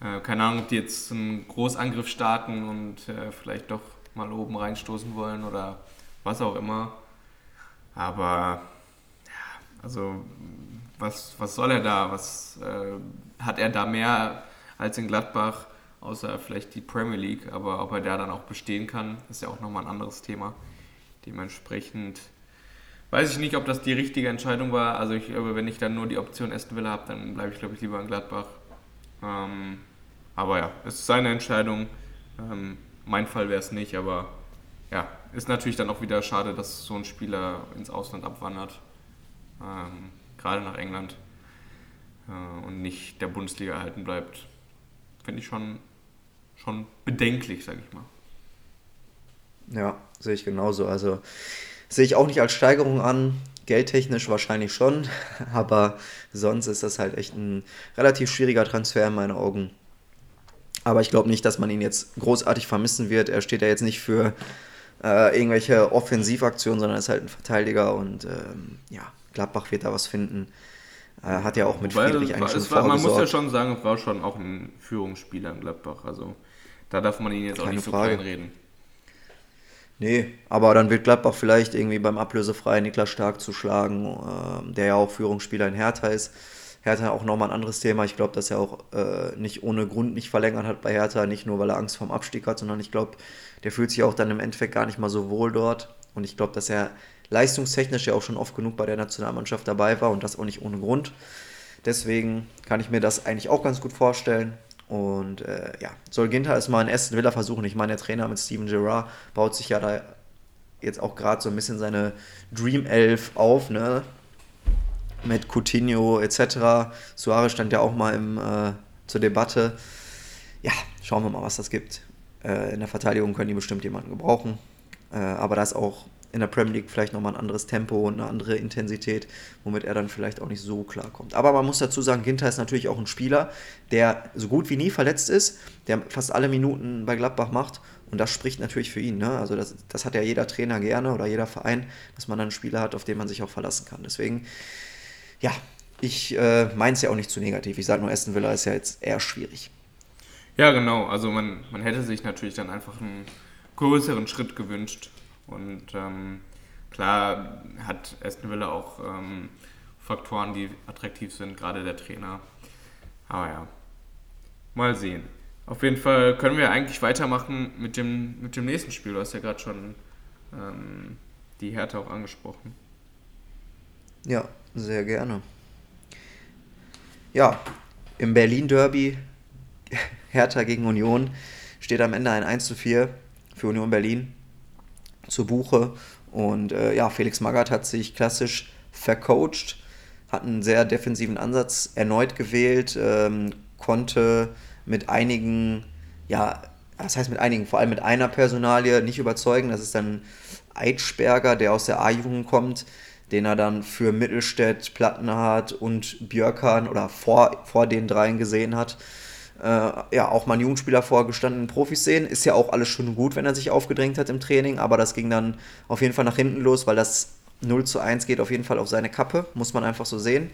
äh, keine Ahnung, ob die jetzt einen Großangriff starten und äh, vielleicht doch mal oben reinstoßen wollen oder was auch immer. Aber, also, was, was soll er da? Was äh, hat er da mehr als in Gladbach? Außer vielleicht die Premier League, aber ob er da dann auch bestehen kann, ist ja auch nochmal ein anderes Thema. Dementsprechend weiß ich nicht, ob das die richtige Entscheidung war. Also ich wenn ich dann nur die Option Aston Villa habe, dann bleibe ich, glaube ich, lieber in Gladbach. Ähm, aber ja, es ist seine Entscheidung. Ähm, mein Fall wäre es nicht, aber ja, ist natürlich dann auch wieder schade, dass so ein Spieler ins Ausland abwandert. Ähm, gerade nach England äh, und nicht der Bundesliga erhalten bleibt. Finde ich schon, schon bedenklich, sage ich mal. Ja, sehe ich genauso. Also Sehe ich auch nicht als Steigerung an. Geldtechnisch wahrscheinlich schon, aber sonst ist das halt echt ein relativ schwieriger Transfer in meinen Augen. Aber ich glaube nicht, dass man ihn jetzt großartig vermissen wird. Er steht ja jetzt nicht für äh, irgendwelche Offensivaktionen, sondern ist halt ein Verteidiger und ähm, ja, Gladbach wird da was finden. Äh, hat ja auch mit Weil, Friedrich eigentlich schon war, Man muss ja schon sagen, es war schon auch ein Führungsspieler in Gladbach. Also da darf man ihn jetzt Keine auch nicht so Frage. reden. Nee, aber dann wird Gladbach vielleicht irgendwie beim ablösefreien Niklas Stark zuschlagen, äh, der ja auch Führungsspieler in Hertha ist. Hertha auch nochmal ein anderes Thema. Ich glaube, dass er auch äh, nicht ohne Grund nicht verlängert hat bei Hertha, nicht nur weil er Angst vorm Abstieg hat, sondern ich glaube, der fühlt sich auch dann im Endeffekt gar nicht mal so wohl dort. Und ich glaube, dass er leistungstechnisch ja auch schon oft genug bei der Nationalmannschaft dabei war und das auch nicht ohne Grund. Deswegen kann ich mir das eigentlich auch ganz gut vorstellen. Und äh, ja, soll Ginter es mal in Aston Villa versuchen. Ich meine, der Trainer mit Steven Gerrard baut sich ja da jetzt auch gerade so ein bisschen seine Dream Elf auf, ne? Mit Coutinho etc. Suarez stand ja auch mal im, äh, zur Debatte. Ja, schauen wir mal, was das gibt. Äh, in der Verteidigung können die bestimmt jemanden gebrauchen. Äh, aber da ist auch in der Premier League vielleicht nochmal ein anderes Tempo und eine andere Intensität, womit er dann vielleicht auch nicht so klar kommt. Aber man muss dazu sagen, Ginter ist natürlich auch ein Spieler, der so gut wie nie verletzt ist, der fast alle Minuten bei Gladbach macht und das spricht natürlich für ihn. Ne? Also das, das hat ja jeder Trainer gerne oder jeder Verein, dass man dann einen Spieler hat, auf den man sich auch verlassen kann. Deswegen, ja, ich äh, meine es ja auch nicht zu negativ. Ich sage nur, Aston Villa ist ja jetzt eher schwierig. Ja, genau. Also man, man hätte sich natürlich dann einfach einen größeren Schritt gewünscht. Und ähm, klar hat Aston Villa auch ähm, Faktoren, die attraktiv sind, gerade der Trainer. Aber ja, mal sehen. Auf jeden Fall können wir eigentlich weitermachen mit dem, mit dem nächsten Spiel. Du hast ja gerade schon ähm, die Härte auch angesprochen. Ja, sehr gerne. Ja, im Berlin-Derby Hertha gegen Union steht am Ende ein 1 zu 4 für Union Berlin zu Buche. Und äh, ja, Felix Magath hat sich klassisch vercoacht, hat einen sehr defensiven Ansatz erneut gewählt, ähm, konnte mit einigen, ja, das heißt mit einigen, vor allem mit einer Personalie nicht überzeugen. Das ist dann Eitschberger, der aus der A-Jugend kommt, den er dann für Mittelstädt, Plattenhardt und Björkan oder vor, vor den dreien gesehen hat äh, ja, auch mal einen Jugendspieler vor gestandenen Profis sehen. Ist ja auch alles schon gut, wenn er sich aufgedrängt hat im Training, aber das ging dann auf jeden Fall nach hinten los, weil das 0 zu 1 geht auf jeden Fall auf seine Kappe, muss man einfach so sehen.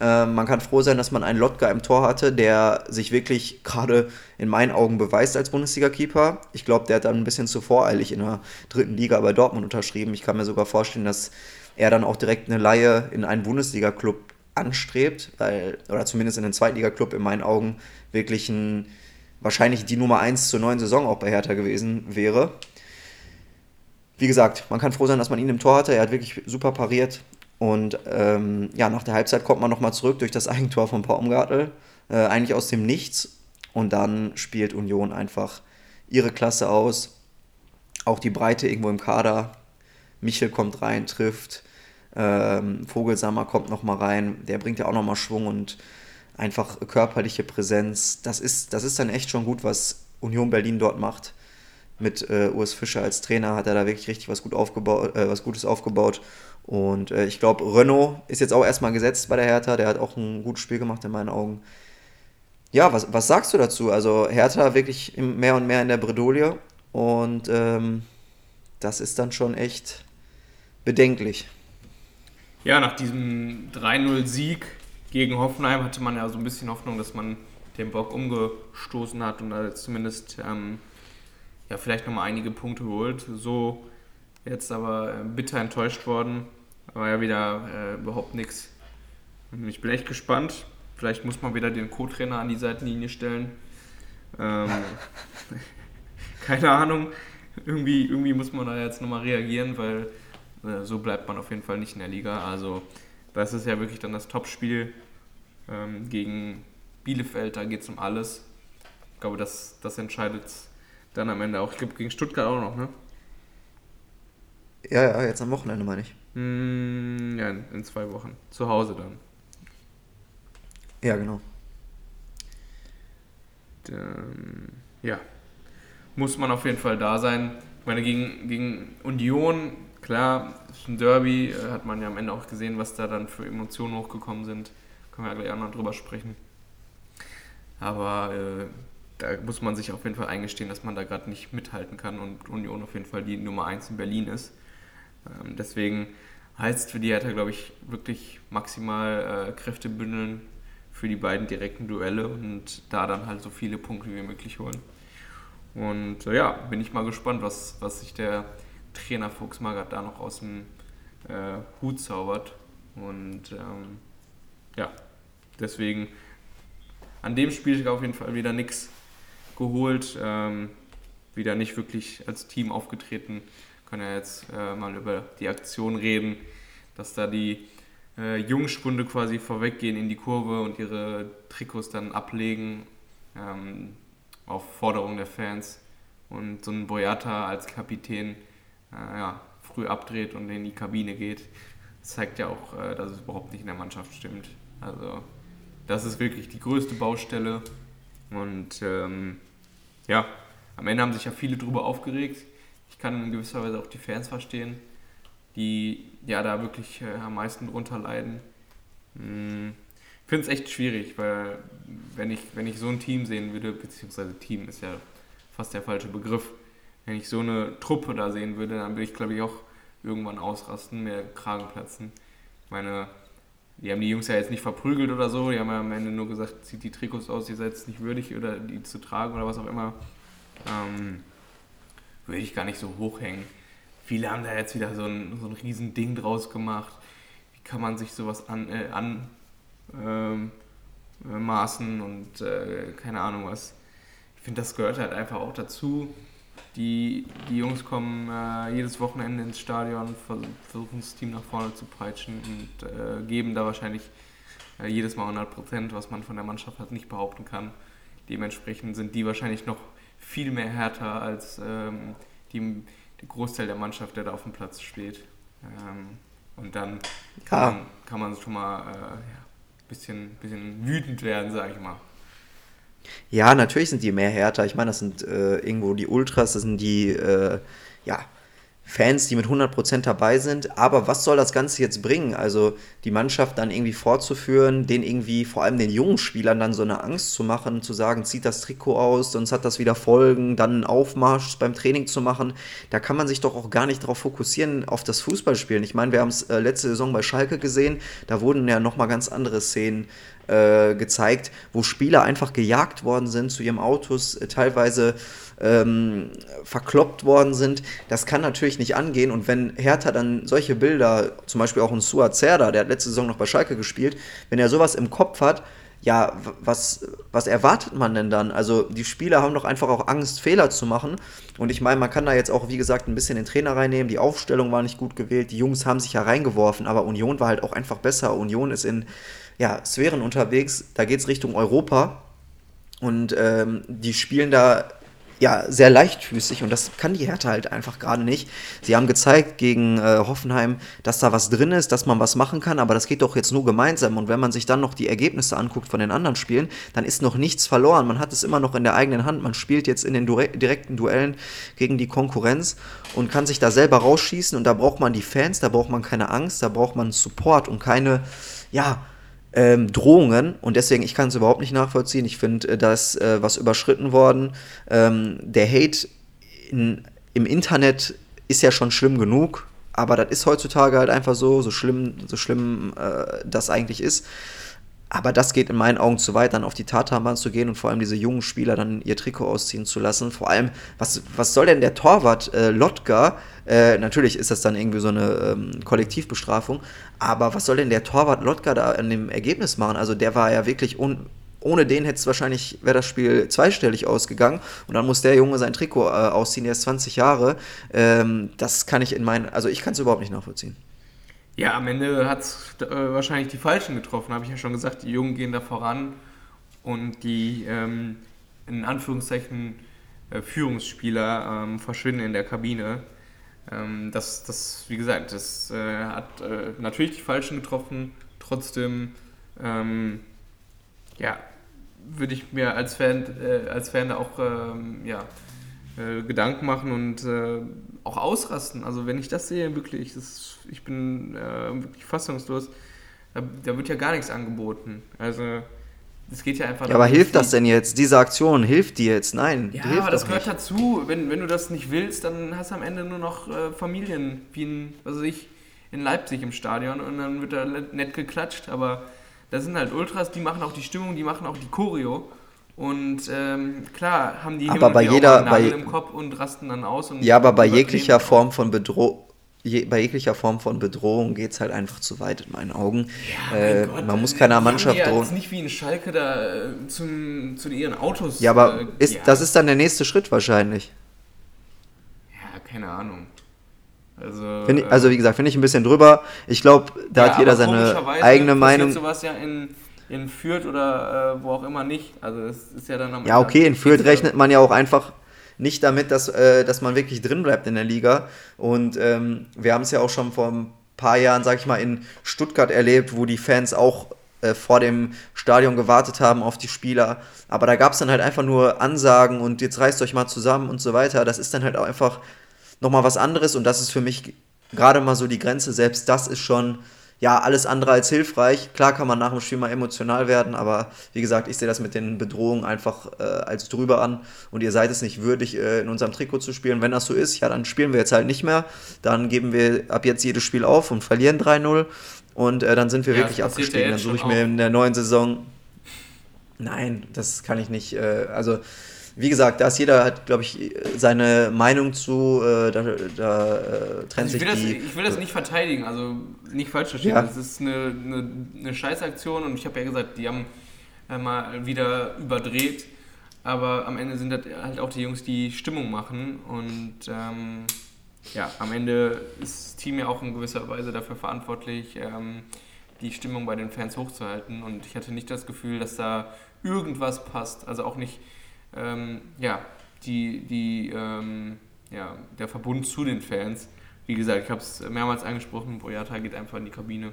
Äh, man kann froh sein, dass man einen Lotka im Tor hatte, der sich wirklich gerade in meinen Augen beweist als Bundesliga-Keeper. Ich glaube, der hat dann ein bisschen zu voreilig in der dritten Liga bei Dortmund unterschrieben. Ich kann mir sogar vorstellen, dass er dann auch direkt eine Laie in einen Bundesliga-Club anstrebt, weil, oder zumindest in den Zweitliga-Club in meinen Augen wirklich ein, wahrscheinlich die Nummer 1 zur neuen Saison auch bei Hertha gewesen wäre. Wie gesagt, man kann froh sein, dass man ihn im Tor hatte. Er hat wirklich super pariert. Und ähm, ja, nach der Halbzeit kommt man nochmal zurück durch das Eigentor von Baumgartel. Äh, eigentlich aus dem Nichts. Und dann spielt Union einfach ihre Klasse aus. Auch die Breite irgendwo im Kader. Michel kommt rein, trifft. Ähm, Vogelsammer kommt nochmal rein, der bringt ja auch nochmal Schwung und einfach körperliche Präsenz. Das ist, das ist dann echt schon gut, was Union Berlin dort macht. Mit äh, Urs Fischer als Trainer hat er da wirklich richtig was, gut aufgebaut, äh, was Gutes aufgebaut. Und äh, ich glaube, Renault ist jetzt auch erstmal gesetzt bei der Hertha. Der hat auch ein gutes Spiel gemacht in meinen Augen. Ja, was, was sagst du dazu? Also Hertha wirklich mehr und mehr in der Bredouille. Und ähm, das ist dann schon echt bedenklich. Ja, nach diesem 3-0-Sieg gegen Hoffenheim hatte man ja so ein bisschen Hoffnung, dass man den Bock umgestoßen hat und jetzt zumindest ähm, ja, vielleicht nochmal einige Punkte holt. So jetzt aber äh, bitter enttäuscht worden. War ja wieder äh, überhaupt nichts. Ich bin echt gespannt. Vielleicht muss man wieder den Co-Trainer an die Seitenlinie stellen. Ähm, keine Ahnung. Irgendwie, irgendwie muss man da jetzt nochmal reagieren, weil so bleibt man auf jeden Fall nicht in der Liga. Also das ist ja wirklich dann das Topspiel ähm, gegen Bielefeld. Da geht es um alles. Ich glaube, das, das entscheidet dann am Ende auch. Ich glaube, gegen Stuttgart auch noch, ne? Ja, ja, jetzt am Wochenende meine ich. Mm, ja, in, in zwei Wochen. Zu Hause dann. Ja, genau. Dann, ja, muss man auf jeden Fall da sein. Ich meine, gegen, gegen Union, klar, ein Derby, äh, hat man ja am Ende auch gesehen, was da dann für Emotionen hochgekommen sind. Können wir ja gleich auch noch drüber sprechen. Aber äh, da muss man sich auf jeden Fall eingestehen, dass man da gerade nicht mithalten kann und Union auf jeden Fall die Nummer 1 in Berlin ist. Ähm, deswegen heißt für die Hertha, glaube ich, wirklich maximal äh, Kräfte bündeln, für die beiden direkten Duelle und da dann halt so viele Punkte wie möglich holen. Und äh, ja, bin ich mal gespannt, was, was sich der Trainer Fuchs Magath da noch aus dem äh, Hut zaubert. Und ähm, ja, deswegen an dem Spiel auf jeden Fall wieder nichts geholt, ähm, wieder nicht wirklich als Team aufgetreten. Können ja jetzt äh, mal über die Aktion reden, dass da die äh, Jungspunde quasi vorweggehen in die Kurve und ihre Trikots dann ablegen ähm, auf Forderung der Fans und so ein Boyata als Kapitän äh, ja, früh abdreht und in die Kabine geht, zeigt ja auch, äh, dass es überhaupt nicht in der Mannschaft stimmt. Also das ist wirklich die größte Baustelle und ähm, ja, am Ende haben sich ja viele drüber aufgeregt. Ich kann in gewisser Weise auch die Fans verstehen die ja da wirklich äh, am meisten drunter leiden. Hm. Ich finde es echt schwierig, weil wenn ich, wenn ich so ein Team sehen würde, beziehungsweise Team ist ja fast der falsche Begriff, wenn ich so eine Truppe da sehen würde, dann würde ich glaube ich auch irgendwann ausrasten, mir Kragen platzen. Ich meine, die haben die Jungs ja jetzt nicht verprügelt oder so, die haben ja am Ende nur gesagt, zieht die Trikots aus, ihr seid es nicht würdig oder die zu tragen oder was auch immer. Ähm, würde ich gar nicht so hochhängen viele haben da jetzt wieder so ein, so ein riesen Ding draus gemacht. Wie kann man sich sowas an, äh, anmaßen ähm, äh, und äh, keine Ahnung was. Ich finde, das gehört halt einfach auch dazu. Die, die Jungs kommen äh, jedes Wochenende ins Stadion, versuchen das Team nach vorne zu peitschen und äh, geben da wahrscheinlich äh, jedes Mal 100 Prozent, was man von der Mannschaft halt nicht behaupten kann. Dementsprechend sind die wahrscheinlich noch viel mehr härter als ähm, die, der Großteil der Mannschaft, der da auf dem Platz steht. Ähm, und dann kann, man, kann man schon mal ein äh, bisschen, bisschen wütend werden, sage ich mal. Ja, natürlich sind die mehr härter. Ich meine, das sind äh, irgendwo die Ultras, das sind die, äh, ja, Fans, die mit 100% dabei sind. Aber was soll das Ganze jetzt bringen? Also die Mannschaft dann irgendwie fortzuführen, den irgendwie, vor allem den jungen Spielern dann so eine Angst zu machen, zu sagen, zieht das Trikot aus, sonst hat das wieder Folgen, dann einen Aufmarsch beim Training zu machen. Da kann man sich doch auch gar nicht darauf fokussieren, auf das Fußballspielen. Ich meine, wir haben es äh, letzte Saison bei Schalke gesehen, da wurden ja nochmal ganz andere Szenen äh, gezeigt, wo Spieler einfach gejagt worden sind zu ihrem Autos, äh, teilweise ähm, verkloppt worden sind. Das kann natürlich nicht angehen. Und wenn Hertha dann solche Bilder, zum Beispiel auch ein Suat Zerda, der hat letzte Saison noch bei Schalke gespielt, wenn er sowas im Kopf hat, ja, was, was erwartet man denn dann? Also die Spieler haben doch einfach auch Angst, Fehler zu machen. Und ich meine, man kann da jetzt auch, wie gesagt, ein bisschen den Trainer reinnehmen. Die Aufstellung war nicht gut gewählt. Die Jungs haben sich ja reingeworfen, aber Union war halt auch einfach besser. Union ist in ja, Sphären unterwegs, da geht es Richtung Europa. Und ähm, die spielen da ja, sehr leichtfüßig und das kann die Hertha halt einfach gerade nicht. Sie haben gezeigt gegen äh, Hoffenheim, dass da was drin ist, dass man was machen kann, aber das geht doch jetzt nur gemeinsam. Und wenn man sich dann noch die Ergebnisse anguckt von den anderen Spielen, dann ist noch nichts verloren. Man hat es immer noch in der eigenen Hand. Man spielt jetzt in den direkten Duellen gegen die Konkurrenz und kann sich da selber rausschießen. Und da braucht man die Fans, da braucht man keine Angst, da braucht man Support und keine, ja, ähm, Drohungen und deswegen, ich kann es überhaupt nicht nachvollziehen. Ich finde, äh, da ist äh, was überschritten worden. Ähm, der Hate in, im Internet ist ja schon schlimm genug, aber das ist heutzutage halt einfach so, so schlimm, so schlimm äh, das eigentlich ist. Aber das geht in meinen Augen zu weit, dann auf die Tatanbahn zu gehen und vor allem diese jungen Spieler dann ihr Trikot ausziehen zu lassen. Vor allem, was, was soll denn der Torwart äh, Lotka? Äh, natürlich ist das dann irgendwie so eine ähm, Kollektivbestrafung, aber was soll denn der Torwart Lotka da an dem Ergebnis machen? Also der war ja wirklich un ohne den hätte es wahrscheinlich, wäre das Spiel zweistellig ausgegangen und dann muss der Junge sein Trikot äh, ausziehen, der ist 20 Jahre. Ähm, das kann ich in meinen, also ich kann es überhaupt nicht nachvollziehen. Ja, am Ende hat es äh, wahrscheinlich die Falschen getroffen, habe ich ja schon gesagt. Die Jungen gehen da voran und die ähm, in Anführungszeichen äh, Führungsspieler ähm, verschwinden in der Kabine. Ähm, das, das, wie gesagt, das äh, hat äh, natürlich die Falschen getroffen. Trotzdem, ähm, ja, würde ich mir als Fan, äh, als Fan auch ähm, ja, äh, Gedanken machen und auch ausrasten. Also wenn ich das sehe, wirklich, das, ich bin äh, wirklich fassungslos. Da, da, wird ja gar nichts angeboten. Also es geht ja einfach. Ja, aber hilft das denn jetzt? Diese Aktion hilft dir jetzt? Nein. Ja, aber das gehört nicht. dazu. Wenn, wenn du das nicht willst, dann hast du am Ende nur noch äh, Familien, wie in, was ich, in Leipzig im Stadion und dann wird da nett geklatscht. Aber das sind halt Ultras, die machen auch die Stimmung, die machen auch die Choreo. Und ähm, klar haben die aber bei jeder, bei, im Kopf und rasten dann aus. ja, aber bei jeglicher Form von Bedrohung. Je, bei jeglicher Form von Bedrohung geht es halt einfach zu weit in meinen Augen. Ja, äh, Gott, man muss keiner Mannschaft drohen. ist nicht wie in Schalke da äh, zum, zu ihren Autos. Ja, aber äh, ist, ja. das ist dann der nächste Schritt wahrscheinlich. Ja, keine Ahnung. Also, ich, also wie gesagt, finde ich ein bisschen drüber. Ich glaube, da ja, hat jeder seine eigene Meinung. sowas ja in in Fürth oder äh, wo auch immer nicht. Also das ist ja dann am Ja, okay, in Fürth rechnet man ja auch einfach nicht damit, dass, äh, dass man wirklich drin bleibt in der Liga. Und ähm, wir haben es ja auch schon vor ein paar Jahren, sag ich mal, in Stuttgart erlebt, wo die Fans auch äh, vor dem Stadion gewartet haben auf die Spieler. Aber da gab es dann halt einfach nur Ansagen und jetzt reißt euch mal zusammen und so weiter. Das ist dann halt auch einfach nochmal was anderes und das ist für mich gerade mal so die Grenze. Selbst das ist schon ja, alles andere als hilfreich. Klar kann man nach dem Spiel mal emotional werden, aber wie gesagt, ich sehe das mit den Bedrohungen einfach äh, als drüber an und ihr seid es nicht würdig, äh, in unserem Trikot zu spielen. Wenn das so ist, ja, dann spielen wir jetzt halt nicht mehr. Dann geben wir ab jetzt jedes Spiel auf und verlieren 3-0 und äh, dann sind wir ja, wirklich abgestiegen. Dann suche ich mir in der neuen Saison. Nein, das kann ich nicht. Äh, also wie gesagt, da ist jeder hat, glaube ich, seine Meinung zu, äh, da, da äh, trennt also sich das, die. Ich will das nicht verteidigen, also nicht falsch verstehen. Ja. Das ist eine, eine, eine Scheißaktion und ich habe ja gesagt, die haben äh, mal wieder überdreht, aber am Ende sind das halt auch die Jungs, die Stimmung machen und ähm, ja, am Ende ist das Team ja auch in gewisser Weise dafür verantwortlich, ähm, die Stimmung bei den Fans hochzuhalten und ich hatte nicht das Gefühl, dass da irgendwas passt, also auch nicht ähm, ja, die, die, ähm, ja, der Verbund zu den Fans. Wie gesagt, ich habe es mehrmals angesprochen, Boyata geht einfach in die Kabine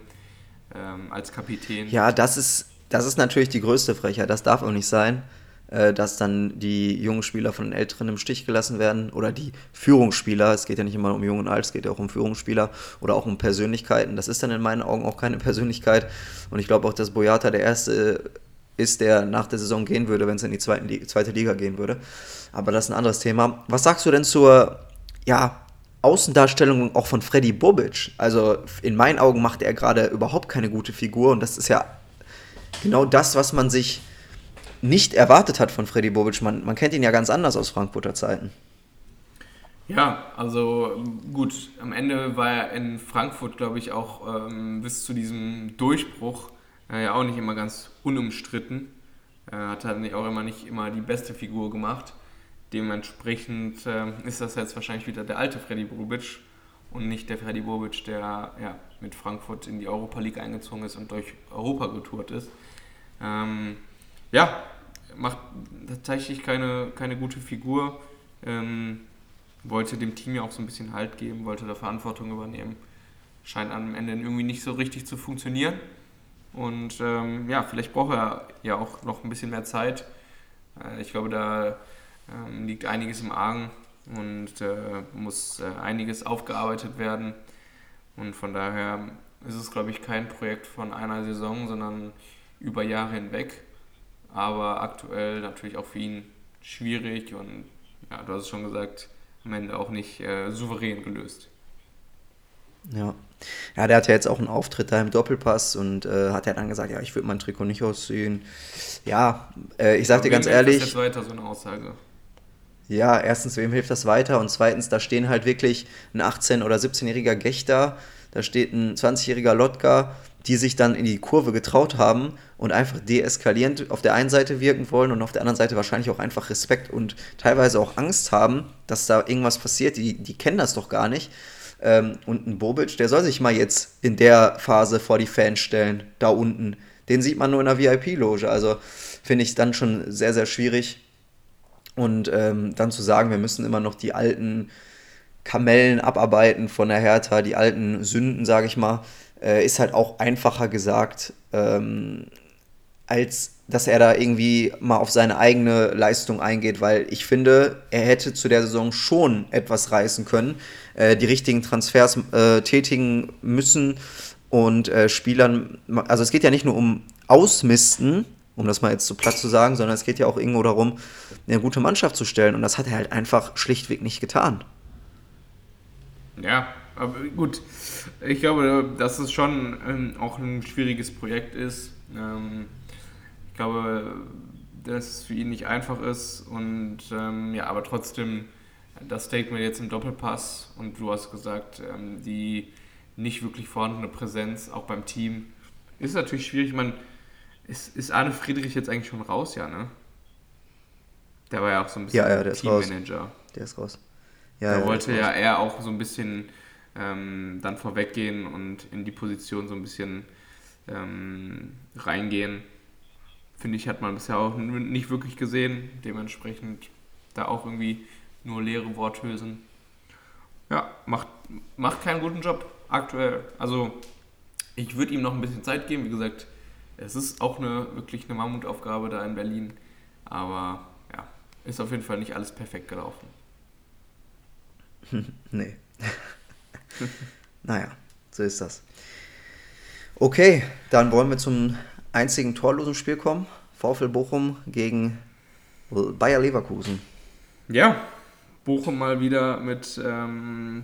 ähm, als Kapitän. Ja, das ist, das ist natürlich die größte Frechheit. Das darf auch nicht sein, äh, dass dann die jungen Spieler von den Älteren im Stich gelassen werden oder die Führungsspieler. Es geht ja nicht immer um Jung und Alt, es geht ja auch um Führungsspieler oder auch um Persönlichkeiten. Das ist dann in meinen Augen auch keine Persönlichkeit. Und ich glaube auch, dass Boyata der erste ist, der nach der Saison gehen würde, wenn es in die zweite, zweite Liga gehen würde. Aber das ist ein anderes Thema. Was sagst du denn zur ja, Außendarstellung auch von Freddy Bobic? Also in meinen Augen macht er gerade überhaupt keine gute Figur und das ist ja genau das, was man sich nicht erwartet hat von Freddy Bobic. Man, man kennt ihn ja ganz anders aus Frankfurter Zeiten. Ja, also gut, am Ende war er in Frankfurt, glaube ich, auch ähm, bis zu diesem Durchbruch ja auch nicht immer ganz unumstritten. Äh, hat halt auch immer nicht immer die beste Figur gemacht. Dementsprechend äh, ist das jetzt wahrscheinlich wieder der alte Freddy Bobic und nicht der Freddy Bobic, der ja, mit Frankfurt in die Europa League eingezogen ist und durch Europa getourt ist. Ähm, ja, macht tatsächlich keine, keine gute Figur. Ähm, wollte dem Team ja auch so ein bisschen Halt geben, wollte da Verantwortung übernehmen. Scheint am Ende irgendwie nicht so richtig zu funktionieren. Und ähm, ja, vielleicht braucht er ja auch noch ein bisschen mehr Zeit. Äh, ich glaube, da ähm, liegt einiges im Argen und äh, muss äh, einiges aufgearbeitet werden. Und von daher ist es, glaube ich, kein Projekt von einer Saison, sondern über Jahre hinweg. Aber aktuell natürlich auch für ihn schwierig und ja, du hast es schon gesagt, am Ende auch nicht äh, souverän gelöst. Ja. Ja, der hat ja jetzt auch einen Auftritt da im Doppelpass und äh, hat ja dann gesagt, ja, ich würde mein Trikot nicht ausziehen. Ja, äh, ich sag dir ganz ehrlich. Das jetzt weiter so eine Aussage. Ja, erstens, wem hilft das weiter? Und zweitens, da stehen halt wirklich ein 18- oder 17-jähriger Gechter, da steht ein 20-jähriger Lotka, die sich dann in die Kurve getraut haben und einfach deeskalierend auf der einen Seite wirken wollen und auf der anderen Seite wahrscheinlich auch einfach Respekt und teilweise auch Angst haben, dass da irgendwas passiert. Die, die kennen das doch gar nicht. Ähm, und ein Bobic, der soll sich mal jetzt in der Phase vor die Fans stellen, da unten. Den sieht man nur in der VIP-Loge. Also finde ich dann schon sehr, sehr schwierig. Und ähm, dann zu sagen, wir müssen immer noch die alten Kamellen abarbeiten von der Hertha, die alten Sünden, sage ich mal, äh, ist halt auch einfacher gesagt, ähm, als dass er da irgendwie mal auf seine eigene Leistung eingeht, weil ich finde, er hätte zu der Saison schon etwas reißen können, äh, die richtigen Transfers äh, tätigen müssen und äh, Spielern, also es geht ja nicht nur um Ausmisten, um das mal jetzt so platt zu sagen, sondern es geht ja auch irgendwo darum, eine gute Mannschaft zu stellen und das hat er halt einfach schlichtweg nicht getan. Ja, aber gut, ich glaube, dass es schon ähm, auch ein schwieriges Projekt ist. Ähm, ich glaube, dass es für ihn nicht einfach ist und ähm, ja, aber trotzdem das Statement jetzt im Doppelpass und du hast gesagt, ähm, die nicht wirklich vorhandene Präsenz auch beim Team ist natürlich schwierig. Man ist, ist Arne Friedrich jetzt eigentlich schon raus, ja, ne? Der war ja auch so ein bisschen ja, ja, der Teammanager. Ist raus. Der ist raus. Ja, der ja, wollte ja eher auch so ein bisschen ähm, dann vorweggehen und in die Position so ein bisschen ähm, reingehen. Finde ich, hat man bisher auch nicht wirklich gesehen. Dementsprechend da auch irgendwie nur leere Worthülsen. Ja, macht, macht keinen guten Job aktuell. Also ich würde ihm noch ein bisschen Zeit geben. Wie gesagt, es ist auch eine wirklich eine Mammutaufgabe da in Berlin. Aber ja, ist auf jeden Fall nicht alles perfekt gelaufen. nee. naja, so ist das. Okay, dann wollen wir zum einzigen torlosen Spiel kommen. VfL Bochum gegen Bayer Leverkusen. Ja, Bochum mal wieder mit, ähm,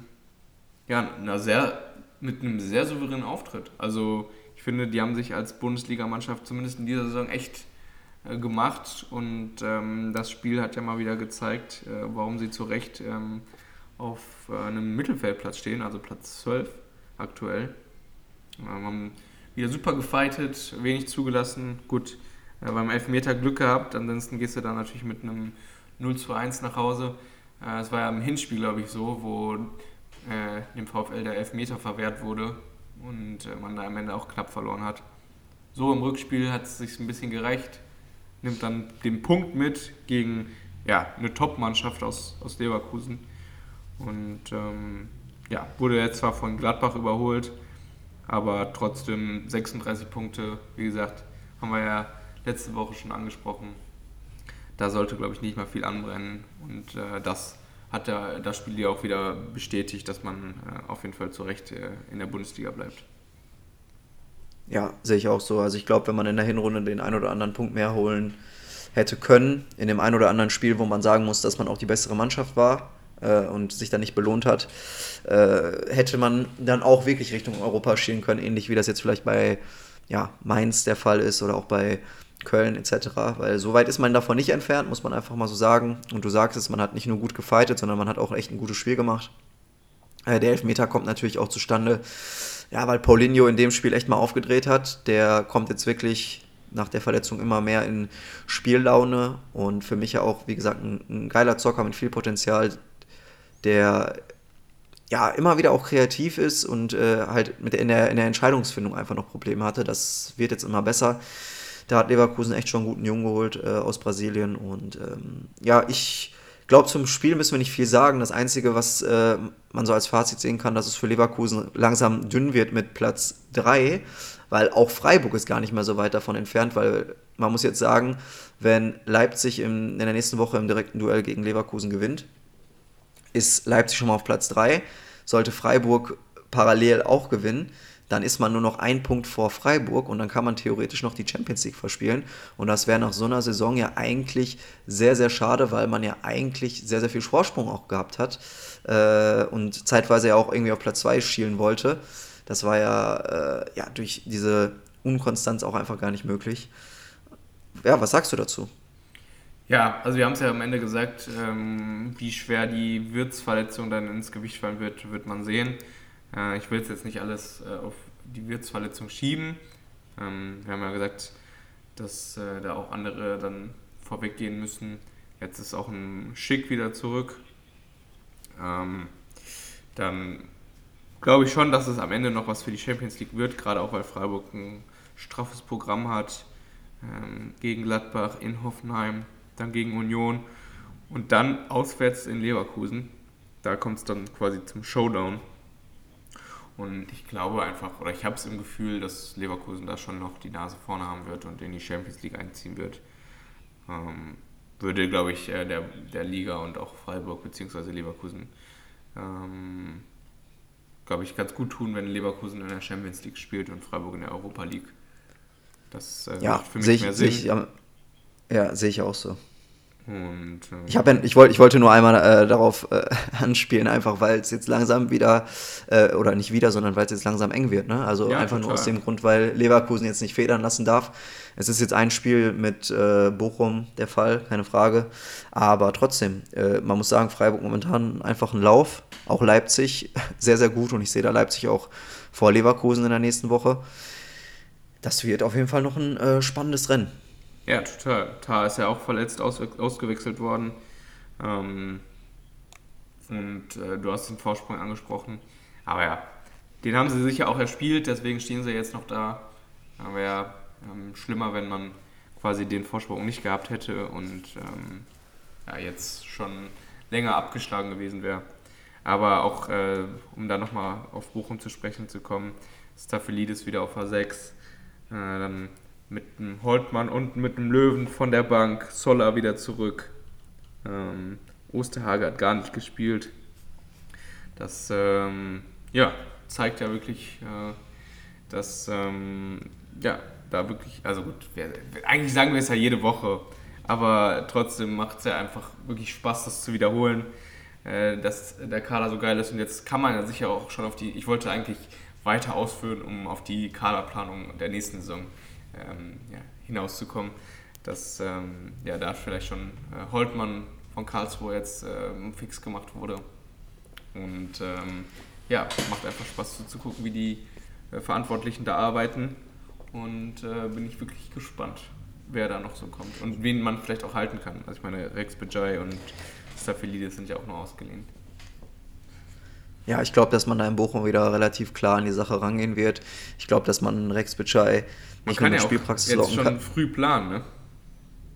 ja, einer sehr, mit einem sehr souveränen Auftritt. Also ich finde, die haben sich als Bundesligamannschaft zumindest in dieser Saison echt äh, gemacht und ähm, das Spiel hat ja mal wieder gezeigt, äh, warum sie zu Recht ähm, auf äh, einem Mittelfeldplatz stehen, also Platz 12 aktuell. Haben wieder super gefightet, wenig zugelassen. Gut, äh, beim Elfmeter Glück gehabt, ansonsten gehst du dann natürlich mit einem 0 zu 1 nach Hause. Äh, es war ja im Hinspiel, glaube ich, so, wo äh, dem VfL der Elfmeter verwehrt wurde und äh, man da am Ende auch knapp verloren hat. So im Rückspiel hat es sich ein bisschen gerecht, nimmt dann den Punkt mit gegen ja, eine Top-Mannschaft aus, aus Leverkusen und ähm, ja, wurde jetzt zwar von Gladbach überholt, aber trotzdem 36 Punkte, wie gesagt, haben wir ja letzte Woche schon angesprochen. Da sollte, glaube ich, nicht mal viel anbrennen. Und äh, das hat ja das Spiel ja auch wieder bestätigt, dass man äh, auf jeden Fall zu Recht äh, in der Bundesliga bleibt. Ja, sehe ich auch so. Also ich glaube, wenn man in der Hinrunde den ein oder anderen Punkt mehr holen hätte können, in dem ein oder anderen Spiel, wo man sagen muss, dass man auch die bessere Mannschaft war, äh, und sich dann nicht belohnt hat, äh, hätte man dann auch wirklich Richtung Europa schielen können, ähnlich wie das jetzt vielleicht bei ja, Mainz der Fall ist oder auch bei Köln etc. Weil so weit ist man davon nicht entfernt, muss man einfach mal so sagen. Und du sagst es, man hat nicht nur gut gefightet, sondern man hat auch echt ein gutes Spiel gemacht. Äh, der Elfmeter kommt natürlich auch zustande, ja, weil Paulinho in dem Spiel echt mal aufgedreht hat. Der kommt jetzt wirklich nach der Verletzung immer mehr in Spiellaune und für mich ja auch, wie gesagt, ein, ein geiler Zocker mit viel Potenzial, der ja immer wieder auch kreativ ist und äh, halt mit in, der, in der Entscheidungsfindung einfach noch Probleme hatte. Das wird jetzt immer besser. Da hat Leverkusen echt schon einen guten Jungen geholt äh, aus Brasilien. Und ähm, ja, ich glaube, zum Spiel müssen wir nicht viel sagen. Das Einzige, was äh, man so als Fazit sehen kann, dass es für Leverkusen langsam dünn wird mit Platz 3, weil auch Freiburg ist gar nicht mehr so weit davon entfernt, weil man muss jetzt sagen, wenn Leipzig im, in der nächsten Woche im direkten Duell gegen Leverkusen gewinnt, ist Leipzig schon mal auf Platz 3. Sollte Freiburg parallel auch gewinnen, dann ist man nur noch ein Punkt vor Freiburg und dann kann man theoretisch noch die Champions League verspielen. Und das wäre nach so einer Saison ja eigentlich sehr, sehr schade, weil man ja eigentlich sehr, sehr viel Vorsprung auch gehabt hat äh, und zeitweise ja auch irgendwie auf Platz 2 schielen wollte. Das war ja, äh, ja durch diese Unkonstanz auch einfach gar nicht möglich. Ja, was sagst du dazu? Ja, also wir haben es ja am Ende gesagt, ähm, wie schwer die Wirtsverletzung dann ins Gewicht fallen wird, wird man sehen. Äh, ich will jetzt nicht alles äh, auf die Wirtsverletzung schieben. Ähm, wir haben ja gesagt, dass äh, da auch andere dann vorweggehen müssen. Jetzt ist auch ein Schick wieder zurück. Ähm, dann glaube ich schon, dass es am Ende noch was für die Champions League wird, gerade auch weil Freiburg ein straffes Programm hat. Ähm, gegen Gladbach in Hoffenheim dann gegen Union und dann auswärts in Leverkusen. Da kommt es dann quasi zum Showdown. Und ich glaube einfach, oder ich habe es im Gefühl, dass Leverkusen da schon noch die Nase vorne haben wird und in die Champions League einziehen wird. Ähm, würde, glaube ich, äh, der, der Liga und auch Freiburg bzw. Leverkusen, ähm, glaube ich, ganz gut tun, wenn Leverkusen in der Champions League spielt und Freiburg in der Europa League. Das äh, ja, macht für mich ich, mehr Sinn. Ich, ja, sehe ich auch so. Und, ähm, ich, ja, ich, wollt, ich wollte nur einmal äh, darauf äh, anspielen, einfach weil es jetzt langsam wieder, äh, oder nicht wieder, sondern weil es jetzt langsam eng wird. Ne? Also ja, einfach total. nur aus dem Grund, weil Leverkusen jetzt nicht federn lassen darf. Es ist jetzt ein Spiel mit äh, Bochum der Fall, keine Frage. Aber trotzdem, äh, man muss sagen, Freiburg momentan einfach ein Lauf. Auch Leipzig sehr, sehr gut und ich sehe da Leipzig auch vor Leverkusen in der nächsten Woche. Das wird auf jeden Fall noch ein äh, spannendes Rennen. Ja, total. Tar ist ja auch verletzt aus, ausgewechselt worden. Ähm, und äh, du hast den Vorsprung angesprochen. Aber ja, den haben sie sicher auch erspielt, deswegen stehen sie jetzt noch da. Wäre ähm, schlimmer, wenn man quasi den Vorsprung nicht gehabt hätte und ähm, ja, jetzt schon länger abgeschlagen gewesen wäre. Aber auch, äh, um da nochmal auf Bochum zu sprechen zu kommen, Staphylides wieder auf A6. Äh, dann mit dem Holtmann und mit dem Löwen von der Bank, Soller wieder zurück. Ähm, Osterhage hat gar nicht gespielt. Das ähm, ja, zeigt ja wirklich, äh, dass ähm, ja, da wirklich, also gut, eigentlich sagen wir es ja jede Woche, aber trotzdem macht es ja einfach wirklich Spaß, das zu wiederholen, äh, dass der Kader so geil ist und jetzt kann man ja sicher auch schon auf die, ich wollte eigentlich weiter ausführen, um auf die Kaderplanung der nächsten Saison ähm, ja, hinauszukommen, dass ähm, ja, da vielleicht schon äh, Holtmann von Karlsruhe jetzt ähm, fix gemacht wurde. Und ähm, ja, macht einfach Spaß zu, zu gucken, wie die äh, Verantwortlichen da arbeiten. Und äh, bin ich wirklich gespannt, wer da noch so kommt und wen man vielleicht auch halten kann. Also ich meine, Rex Bajai und Staphylides sind ja auch nur ausgeliehen. Ja, ich glaube, dass man da in Bochum wieder relativ klar an die Sache rangehen wird. Ich glaube, dass man Rex Bitschei nicht man kann ja Spielpraxis jetzt schon kann. früh planen, ne?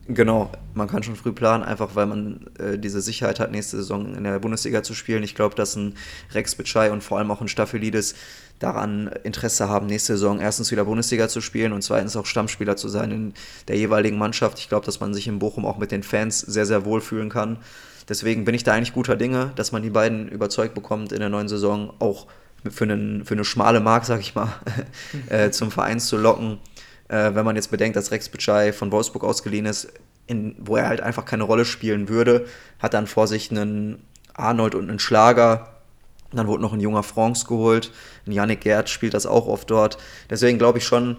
Genau, man kann schon früh planen, einfach weil man äh, diese Sicherheit hat, nächste Saison in der Bundesliga zu spielen. Ich glaube, dass ein Rex Bitschei und vor allem auch ein Staphylides daran Interesse haben, nächste Saison erstens wieder Bundesliga zu spielen und zweitens auch Stammspieler zu sein in der jeweiligen Mannschaft. Ich glaube, dass man sich in Bochum auch mit den Fans sehr, sehr wohl fühlen kann. Deswegen bin ich da eigentlich guter Dinge, dass man die beiden überzeugt bekommt, in der neuen Saison auch für, einen, für eine schmale Mark, sag ich mal, äh, zum Verein zu locken äh, wenn man jetzt bedenkt, dass Rex Bitschei von Wolfsburg ausgeliehen ist, in, wo er halt einfach keine Rolle spielen würde, hat dann vor sich einen Arnold und einen Schlager. Dann wurde noch ein junger Franks geholt. Ein Yannick Gerd spielt das auch oft dort. Deswegen glaube ich schon,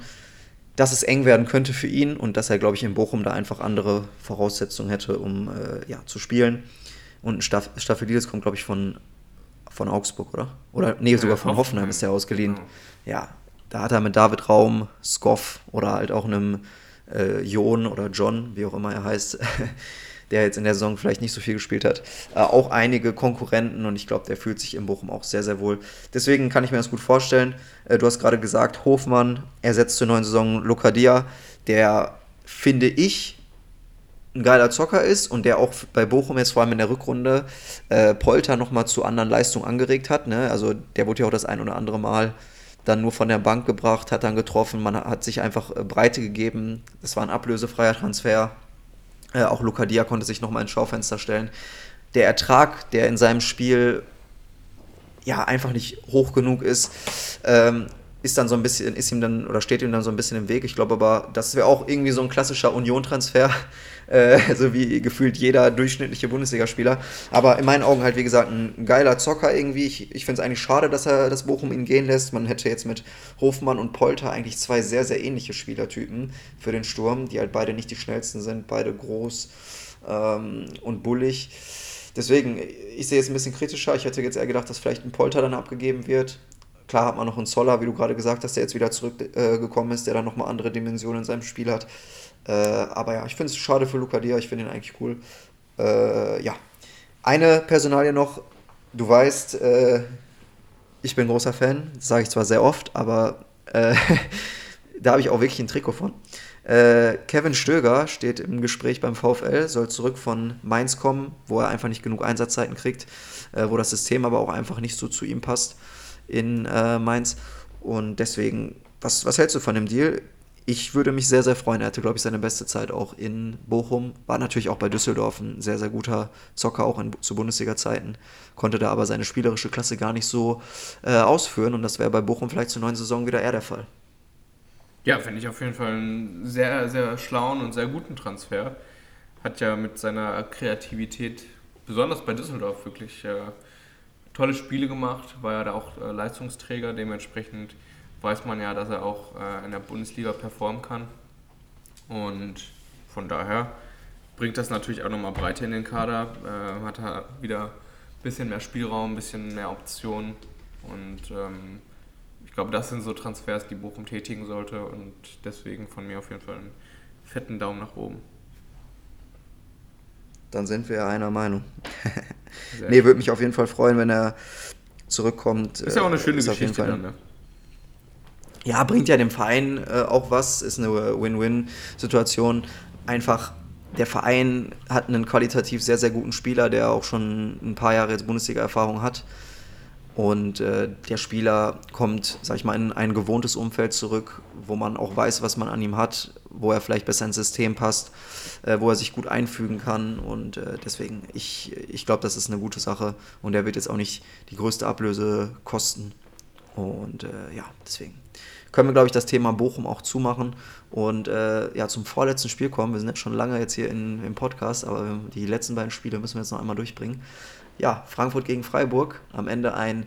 dass es eng werden könnte für ihn und dass er, glaube ich, in Bochum da einfach andere Voraussetzungen hätte, um äh, ja, zu spielen. Und ein Staff Staffelidis kommt, glaube ich, von, von Augsburg, oder? Oder nee, sogar von Hoffenheim ist er ausgeliehen. Ja, da hat er mit David Raum, Skoff oder halt auch einem äh, Jon oder John, wie auch immer er heißt, der jetzt in der Saison vielleicht nicht so viel gespielt hat, äh, auch einige Konkurrenten und ich glaube, der fühlt sich in Bochum auch sehr, sehr wohl. Deswegen kann ich mir das gut vorstellen. Äh, du hast gerade gesagt, Hofmann ersetzt zur neuen Saison Lokadia, der, finde ich, ein geiler Zocker ist und der auch bei Bochum jetzt vor allem in der Rückrunde äh, Polter nochmal zu anderen Leistungen angeregt hat. Ne? Also der wurde ja auch das ein oder andere Mal dann nur von der Bank gebracht, hat dann getroffen, man hat sich einfach äh, Breite gegeben. Das war ein ablösefreier Transfer. Äh, auch Luca Dia konnte sich nochmal ins Schaufenster stellen. Der Ertrag, der in seinem Spiel ja einfach nicht hoch genug ist, ähm, ist dann so ein bisschen, ist ihm dann oder steht ihm dann so ein bisschen im Weg. Ich glaube aber, das wäre auch irgendwie so ein klassischer Union-Transfer, äh, so wie gefühlt jeder durchschnittliche Bundesligaspieler. Aber in meinen Augen halt, wie gesagt, ein geiler Zocker irgendwie. Ich, ich finde es eigentlich schade, dass er das Bochum ihn gehen lässt. Man hätte jetzt mit Hofmann und Polter eigentlich zwei sehr, sehr ähnliche Spielertypen für den Sturm, die halt beide nicht die schnellsten sind, beide groß ähm, und bullig. Deswegen, ich sehe es ein bisschen kritischer. Ich hätte jetzt eher gedacht, dass vielleicht ein Polter dann abgegeben wird. Klar hat man noch einen Zoller, wie du gerade gesagt hast, der jetzt wieder zurückgekommen äh, ist, der dann nochmal andere Dimensionen in seinem Spiel hat. Äh, aber ja, ich finde es schade für Luca Dia, ich finde ihn eigentlich cool. Äh, ja, eine Personalie noch. Du weißt, äh, ich bin großer Fan, das sage ich zwar sehr oft, aber äh, da habe ich auch wirklich ein Trikot von. Äh, Kevin Stöger steht im Gespräch beim VfL, soll zurück von Mainz kommen, wo er einfach nicht genug Einsatzzeiten kriegt, wo das System aber auch einfach nicht so zu ihm passt in äh, Mainz. Und deswegen, was, was hältst du von dem Deal? Ich würde mich sehr, sehr freuen. Er hatte, glaube ich, seine beste Zeit auch in Bochum. War natürlich auch bei Düsseldorf ein sehr, sehr guter Zocker, auch in, zu Bundesliga-Zeiten. Konnte da aber seine spielerische Klasse gar nicht so äh, ausführen. Und das wäre bei Bochum vielleicht zur neuen Saison wieder eher der Fall. Ja, finde ich auf jeden Fall einen sehr, sehr schlauen und sehr guten Transfer. Hat ja mit seiner Kreativität, besonders bei Düsseldorf, wirklich äh, tolle Spiele gemacht, war ja da auch äh, Leistungsträger, dementsprechend weiß man ja, dass er auch äh, in der Bundesliga performen kann. Und von daher bringt das natürlich auch nochmal Breite in den Kader, äh, hat er wieder ein bisschen mehr Spielraum, ein bisschen mehr Optionen und ähm, ich glaube, das sind so Transfers, die Bochum tätigen sollte und deswegen von mir auf jeden Fall einen fetten Daumen nach oben. Dann sind wir einer Meinung. nee, würde mich auf jeden Fall freuen, wenn er zurückkommt. Ist ja auch eine schöne Geschichte dann, ne? Ja, bringt ja dem Verein äh, auch was, ist eine Win-Win-Situation. Einfach, der Verein hat einen qualitativ sehr, sehr guten Spieler, der auch schon ein paar Jahre jetzt Bundesliga-Erfahrung hat. Und äh, der Spieler kommt, sag ich mal, in ein gewohntes Umfeld zurück, wo man auch weiß, was man an ihm hat, wo er vielleicht besser ins System passt, äh, wo er sich gut einfügen kann. Und äh, deswegen, ich, ich glaube, das ist eine gute Sache. Und er wird jetzt auch nicht die größte Ablöse kosten. Und äh, ja, deswegen können wir, glaube ich, das Thema Bochum auch zumachen und äh, ja, zum vorletzten Spiel kommen. Wir sind jetzt schon lange jetzt hier in, im Podcast, aber die letzten beiden Spiele müssen wir jetzt noch einmal durchbringen ja, Frankfurt gegen Freiburg. Am Ende ein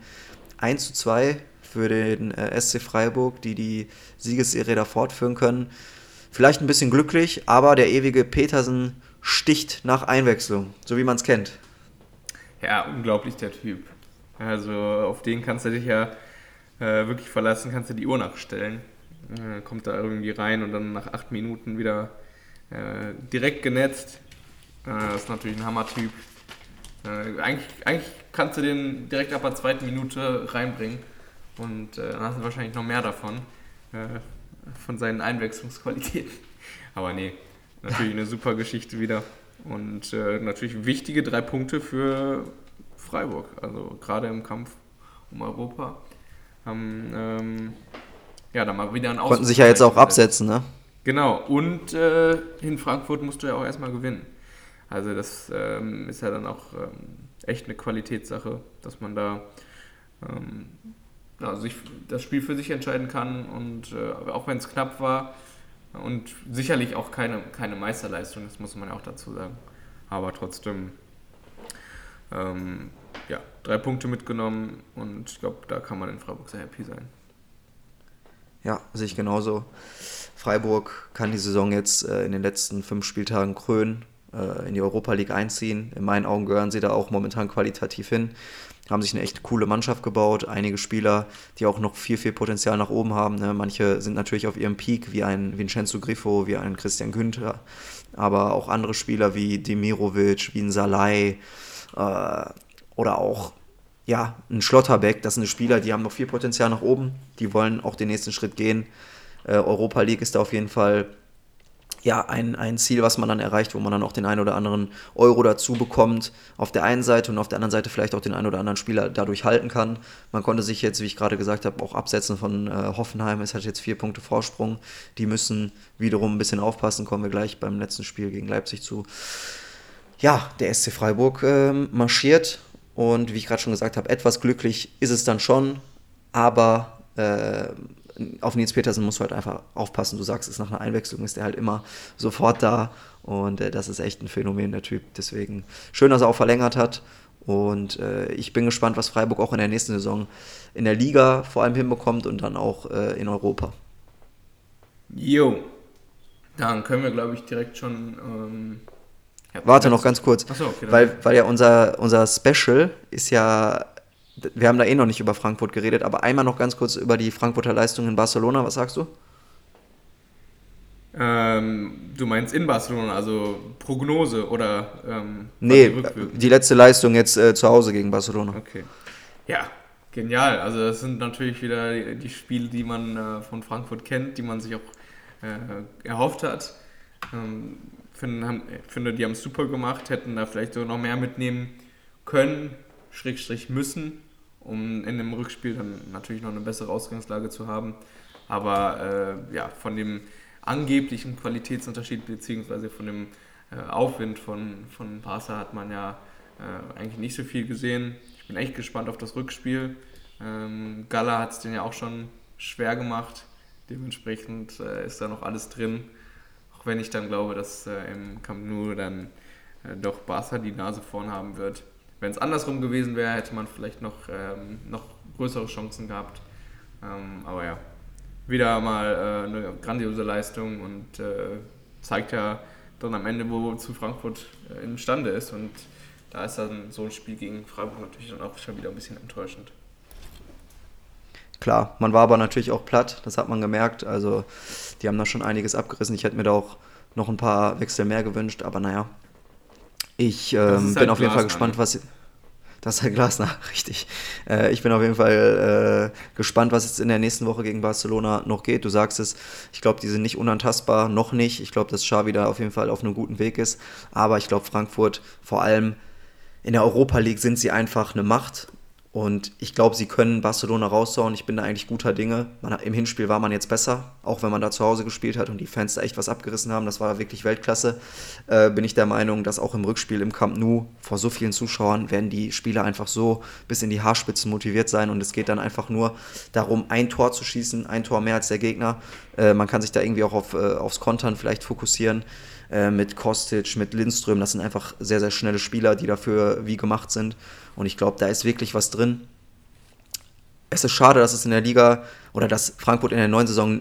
1 zu 2 für den äh, SC Freiburg, die die Siegesserie da fortführen können. Vielleicht ein bisschen glücklich, aber der ewige Petersen sticht nach Einwechslung, so wie man es kennt. Ja, unglaublich der Typ. Also auf den kannst du dich ja äh, wirklich verlassen, kannst du die Uhr nachstellen. Äh, kommt da irgendwie rein und dann nach acht Minuten wieder äh, direkt genetzt. Äh, das ist natürlich ein Hammer-Typ. Äh, eigentlich, eigentlich kannst du den direkt ab der zweiten Minute reinbringen und äh, dann hast du wahrscheinlich noch mehr davon, äh, von seinen Einwechslungsqualitäten. Aber nee, natürlich eine super Geschichte wieder und äh, natürlich wichtige drei Punkte für Freiburg, also gerade im Kampf um Europa. Haben ähm, ja dann mal wieder ein Konnten sich ja jetzt auch absetzen, ne? Genau, und äh, in Frankfurt musst du ja auch erstmal gewinnen. Also das ähm, ist ja dann auch ähm, echt eine Qualitätssache, dass man da ähm, also sich das Spiel für sich entscheiden kann und äh, auch wenn es knapp war und sicherlich auch keine, keine Meisterleistung, das muss man ja auch dazu sagen. Aber trotzdem, ähm, ja, drei Punkte mitgenommen und ich glaube, da kann man in Freiburg sehr happy sein. Ja, sehe ich genauso. Freiburg kann die Saison jetzt äh, in den letzten fünf Spieltagen krönen äh, in die Europa League einziehen. In meinen Augen gehören sie da auch momentan qualitativ hin. Haben sich eine echt coole Mannschaft gebaut. Einige Spieler, die auch noch viel, viel Potenzial nach oben haben. Ne? Manche sind natürlich auf ihrem Peak, wie ein Vincenzo Griffo, wie ein Christian Günther. Aber auch andere Spieler wie Demirovic, wie ein Salai äh, oder auch ja, ein Schlotterbeck. Das sind Spieler, die haben noch viel Potenzial nach oben. Die wollen auch den nächsten Schritt gehen. Äh, Europa League ist da auf jeden Fall ja, ein, ein Ziel, was man dann erreicht, wo man dann auch den einen oder anderen Euro dazu bekommt, auf der einen Seite und auf der anderen Seite vielleicht auch den einen oder anderen Spieler dadurch halten kann. Man konnte sich jetzt, wie ich gerade gesagt habe, auch absetzen von äh, Hoffenheim. Es hat jetzt vier Punkte Vorsprung. Die müssen wiederum ein bisschen aufpassen, kommen wir gleich beim letzten Spiel gegen Leipzig zu. Ja, der SC Freiburg äh, marschiert und wie ich gerade schon gesagt habe, etwas glücklich ist es dann schon, aber äh, auf Nils Petersen musst du halt einfach aufpassen. Du sagst es nach einer Einwechslung, ist der halt immer sofort da. Und äh, das ist echt ein Phänomen, der Typ. Deswegen schön, dass er auch verlängert hat. Und äh, ich bin gespannt, was Freiburg auch in der nächsten Saison in der Liga vor allem hinbekommt und dann auch äh, in Europa. Jo. Dann können wir, glaube ich, direkt schon. Ähm, ja, Warte noch ganz kurz. So, okay, weil, weil ja unser, unser Special ist ja. Wir haben da eh noch nicht über Frankfurt geredet, aber einmal noch ganz kurz über die Frankfurter Leistung in Barcelona. Was sagst du? Ähm, du meinst in Barcelona, also Prognose oder. Ähm, nee, die, letzte Leistung jetzt äh, zu Hause gegen Barcelona. Okay. Ja, genial. Also, das sind natürlich wieder die, die Spiele, die man äh, von Frankfurt kennt, die man sich auch äh, erhofft hat. Ähm, finde, finde, die haben es super gemacht, hätten da vielleicht so noch mehr mitnehmen können, Schrägstrich müssen, um in dem Rückspiel dann natürlich noch eine bessere Ausgangslage zu haben. Aber äh, ja, von dem angeblichen Qualitätsunterschied beziehungsweise von dem äh, Aufwind von, von Barca hat man ja äh, eigentlich nicht so viel gesehen. Ich bin echt gespannt auf das Rückspiel. Ähm, Gala hat es den ja auch schon schwer gemacht. Dementsprechend äh, ist da noch alles drin. Auch wenn ich dann glaube, dass äh, im Camp Nou dann äh, doch Barca die Nase vorn haben wird. Wenn es andersrum gewesen wäre, hätte man vielleicht noch, ähm, noch größere Chancen gehabt. Ähm, aber ja, wieder mal äh, eine grandiose Leistung und äh, zeigt ja dann am Ende, wozu Frankfurt äh, imstande ist. Und da ist dann so ein Spiel gegen Freiburg natürlich dann auch schon wieder ein bisschen enttäuschend. Klar, man war aber natürlich auch platt, das hat man gemerkt. Also die haben da schon einiges abgerissen. Ich hätte mir da auch noch ein paar Wechsel mehr gewünscht, aber naja. Ich ähm, bin auf jeden Fall gespannt, ne? was. Das ist halt Glasner, richtig. Äh, ich bin auf jeden Fall äh, gespannt, was jetzt in der nächsten Woche gegen Barcelona noch geht. Du sagst es, ich glaube, die sind nicht unantastbar, noch nicht. Ich glaube, dass Xavi da auf jeden Fall auf einem guten Weg ist. Aber ich glaube, Frankfurt, vor allem in der Europa League, sind sie einfach eine Macht. Und ich glaube, sie können Barcelona raushauen. Ich bin da eigentlich guter Dinge. Man, Im Hinspiel war man jetzt besser, auch wenn man da zu Hause gespielt hat und die Fans da echt was abgerissen haben. Das war wirklich Weltklasse. Äh, bin ich der Meinung, dass auch im Rückspiel im Camp Nou vor so vielen Zuschauern werden die Spieler einfach so bis in die Haarspitzen motiviert sein. Und es geht dann einfach nur darum, ein Tor zu schießen, ein Tor mehr als der Gegner. Äh, man kann sich da irgendwie auch auf, äh, aufs Kontern vielleicht fokussieren äh, mit Kostic, mit Lindström. Das sind einfach sehr, sehr schnelle Spieler, die dafür wie gemacht sind. Und ich glaube, da ist wirklich was drin. Es ist schade, dass es in der Liga oder dass Frankfurt in der neuen Saison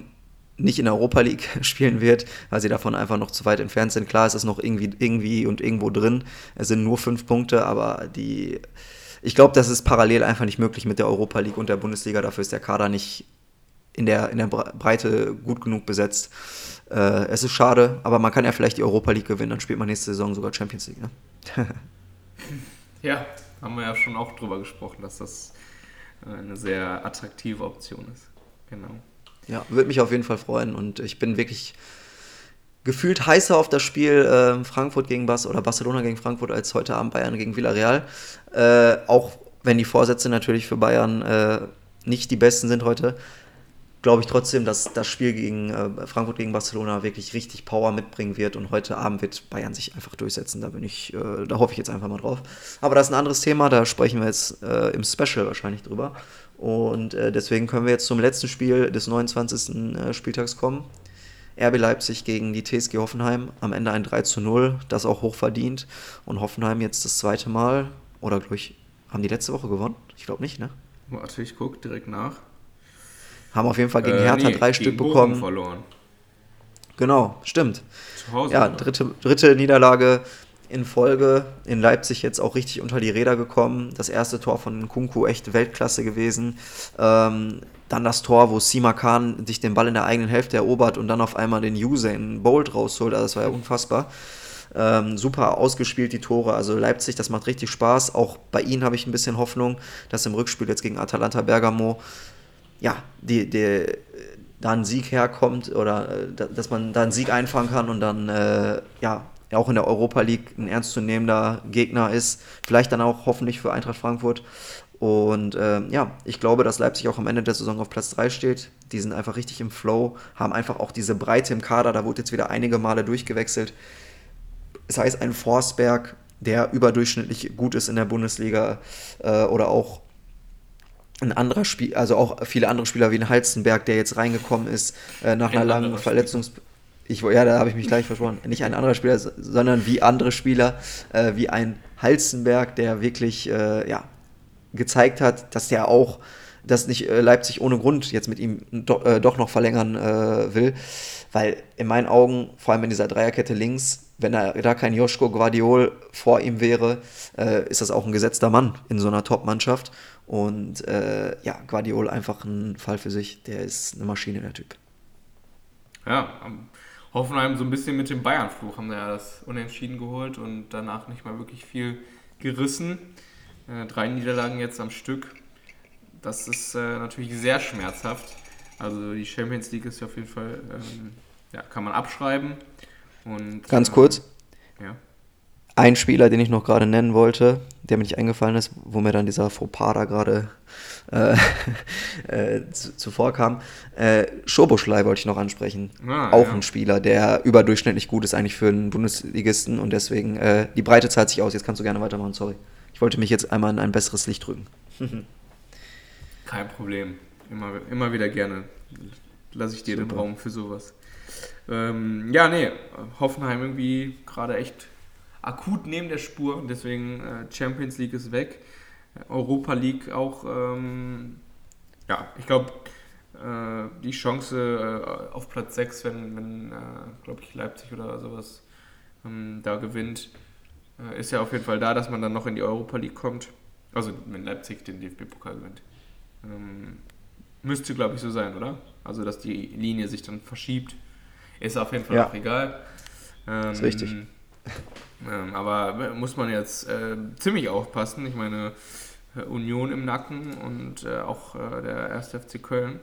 nicht in der Europa League spielen wird, weil sie davon einfach noch zu weit entfernt sind. Klar ist es noch irgendwie, irgendwie und irgendwo drin. Es sind nur fünf Punkte, aber die. Ich glaube, das ist parallel einfach nicht möglich mit der Europa League und der Bundesliga. Dafür ist der Kader nicht in der, in der Breite gut genug besetzt. Äh, es ist schade, aber man kann ja vielleicht die Europa League gewinnen, dann spielt man nächste Saison sogar Champions League. Ne? ja, haben wir ja schon auch drüber gesprochen, dass das äh, eine sehr attraktive Option ist. Genau. Ja, würde mich auf jeden Fall freuen und ich bin wirklich gefühlt heißer auf das Spiel äh, Frankfurt gegen Bas oder Barcelona gegen Frankfurt als heute Abend Bayern gegen Villarreal. Äh, auch wenn die Vorsätze natürlich für Bayern äh, nicht die besten sind heute glaube ich trotzdem, dass das Spiel gegen äh, Frankfurt gegen Barcelona wirklich richtig Power mitbringen wird und heute Abend wird Bayern sich einfach durchsetzen. Da bin ich, äh, da hoffe ich jetzt einfach mal drauf. Aber das ist ein anderes Thema, da sprechen wir jetzt äh, im Special wahrscheinlich drüber. Und äh, deswegen können wir jetzt zum letzten Spiel des 29. Äh, Spieltags kommen. RB Leipzig gegen die TSG Hoffenheim. Am Ende ein 3 zu 0, das auch hoch verdient. Und Hoffenheim jetzt das zweite Mal, oder glaube ich, haben die letzte Woche gewonnen? Ich glaube nicht, ne? Warte, ich gucke direkt nach. Haben auf jeden Fall gegen äh, Hertha nee, drei Stück bekommen. Bochum verloren. Genau, stimmt. Zu Hause. Ja, dritte, dritte Niederlage in Folge. In Leipzig jetzt auch richtig unter die Räder gekommen. Das erste Tor von Kunku echt Weltklasse gewesen. Ähm, dann das Tor, wo Sima Khan sich den Ball in der eigenen Hälfte erobert und dann auf einmal den Usain Bolt rausholt. Also das war ja unfassbar. Ähm, super ausgespielt die Tore. Also Leipzig, das macht richtig Spaß. Auch bei ihnen habe ich ein bisschen Hoffnung, dass im Rückspiel jetzt gegen Atalanta Bergamo ja, die, die, da ein Sieg herkommt oder äh, dass man da einen Sieg einfangen kann und dann äh, ja auch in der Europa League ein ernstzunehmender Gegner ist. Vielleicht dann auch hoffentlich für Eintracht Frankfurt. Und äh, ja, ich glaube, dass Leipzig auch am Ende der Saison auf Platz 3 steht. Die sind einfach richtig im Flow, haben einfach auch diese Breite im Kader. Da wurde jetzt wieder einige Male durchgewechselt. Das heißt, ein Forsberg, der überdurchschnittlich gut ist in der Bundesliga äh, oder auch ein anderer Spiel, also auch viele andere Spieler wie ein Halstenberg, der jetzt reingekommen ist äh, nach ein einer langen Verletzungs... Ich, ja, da habe ich mich gleich versprochen. Nicht ein anderer Spieler, sondern wie andere Spieler, äh, wie ein Halstenberg, der wirklich äh, ja, gezeigt hat, dass der auch, dass nicht äh, Leipzig ohne Grund jetzt mit ihm do, äh, doch noch verlängern äh, will. Weil in meinen Augen, vor allem in dieser Dreierkette links, wenn da, da kein Joschko Guardiol vor ihm wäre, äh, ist das auch ein gesetzter Mann in so einer Top-Mannschaft. Und äh, ja, Guardiol einfach ein Fall für sich. Der ist eine Maschine, der Typ. Ja, Hoffenheim so ein bisschen mit dem Bayern-Fluch haben ja das Unentschieden geholt und danach nicht mal wirklich viel gerissen. Äh, drei Niederlagen jetzt am Stück. Das ist äh, natürlich sehr schmerzhaft. Also die Champions League ist ja auf jeden Fall, ähm, ja, kann man abschreiben. Und, Ganz kurz. Äh, ja. Ein Spieler, den ich noch gerade nennen wollte, der mir nicht eingefallen ist, wo mir dann dieser Fauxpas da gerade äh, äh, zuvor kam. Äh, Schoboschlei wollte ich noch ansprechen. Ah, auch ja. ein Spieler, der überdurchschnittlich gut ist eigentlich für einen Bundesligisten und deswegen äh, die Breite zahlt sich aus. Jetzt kannst du gerne weitermachen, sorry. Ich wollte mich jetzt einmal in ein besseres Licht drücken. Kein Problem. Immer, immer wieder gerne. Lasse ich dir Super. den Raum für sowas. Ähm, ja, nee, Hoffenheim irgendwie gerade echt akut neben der Spur. Deswegen äh, Champions League ist weg. Europa League auch, ähm, ja, ich glaube, äh, die Chance äh, auf Platz 6, wenn, wenn äh, glaube ich, Leipzig oder sowas ähm, da gewinnt, äh, ist ja auf jeden Fall da, dass man dann noch in die Europa League kommt. Also wenn Leipzig den DFB-Pokal gewinnt. Ähm, müsste, glaube ich, so sein, oder? Also dass die Linie sich dann verschiebt. Ist auf jeden Fall ja. auch egal. Ähm, ist richtig. Ähm, aber muss man jetzt äh, ziemlich aufpassen. Ich meine, äh, Union im Nacken und äh, auch äh, der 1. FC Köln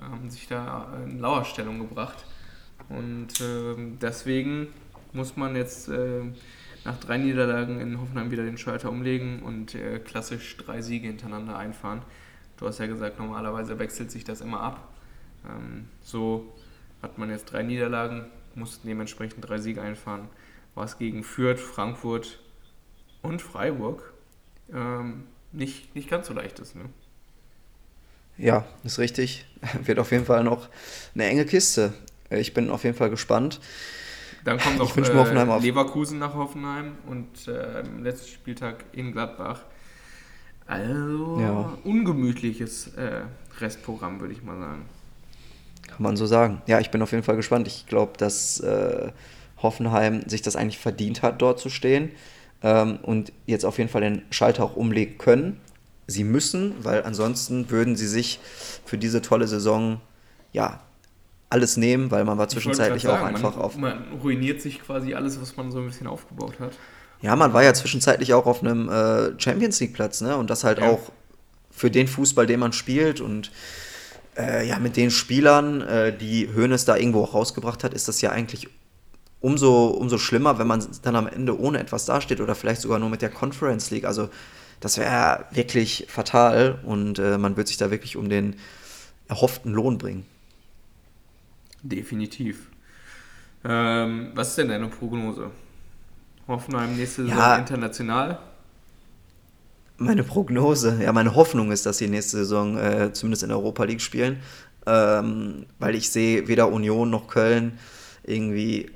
haben sich da in Lauerstellung gebracht. Und ähm, deswegen muss man jetzt äh, nach drei Niederlagen in Hoffenheim wieder den Schalter umlegen und äh, klassisch drei Siege hintereinander einfahren. Du hast ja gesagt, normalerweise wechselt sich das immer ab. Ähm, so hat man jetzt drei Niederlagen, muss dementsprechend drei Siege einfahren, was gegen Fürth, Frankfurt und Freiburg ähm, nicht, nicht ganz so leicht ist. Ne? Ja, ist richtig. Wird auf jeden Fall noch eine enge Kiste. Ich bin auf jeden Fall gespannt. Dann kommt noch äh, Leverkusen nach Hoffenheim und äh, letzten Spieltag in Gladbach. Also ja. ungemütliches äh, Restprogramm, würde ich mal sagen. Kann man so sagen. Ja, ich bin auf jeden Fall gespannt. Ich glaube, dass äh, Hoffenheim sich das eigentlich verdient hat, dort zu stehen ähm, und jetzt auf jeden Fall den Schalter auch umlegen können. Sie müssen, weil ansonsten würden sie sich für diese tolle Saison ja alles nehmen, weil man war zwischenzeitlich sagen, auch einfach man, auf. Man ruiniert sich quasi alles, was man so ein bisschen aufgebaut hat. Ja, man war ja zwischenzeitlich auch auf einem äh, Champions League Platz, ne? Und das halt ja. auch für den Fußball, den man spielt und äh, ja, mit den Spielern, äh, die Hoeneß da irgendwo auch rausgebracht hat, ist das ja eigentlich umso, umso schlimmer, wenn man dann am Ende ohne etwas dasteht oder vielleicht sogar nur mit der Conference League. Also das wäre wirklich fatal und äh, man wird sich da wirklich um den erhofften Lohn bringen. Definitiv. Ähm, was ist denn deine Prognose? Hoffenheim nächste Saison ja, international? Meine Prognose, ja, meine Hoffnung ist, dass sie nächste Saison äh, zumindest in der Europa League spielen, ähm, weil ich sehe weder Union noch Köln irgendwie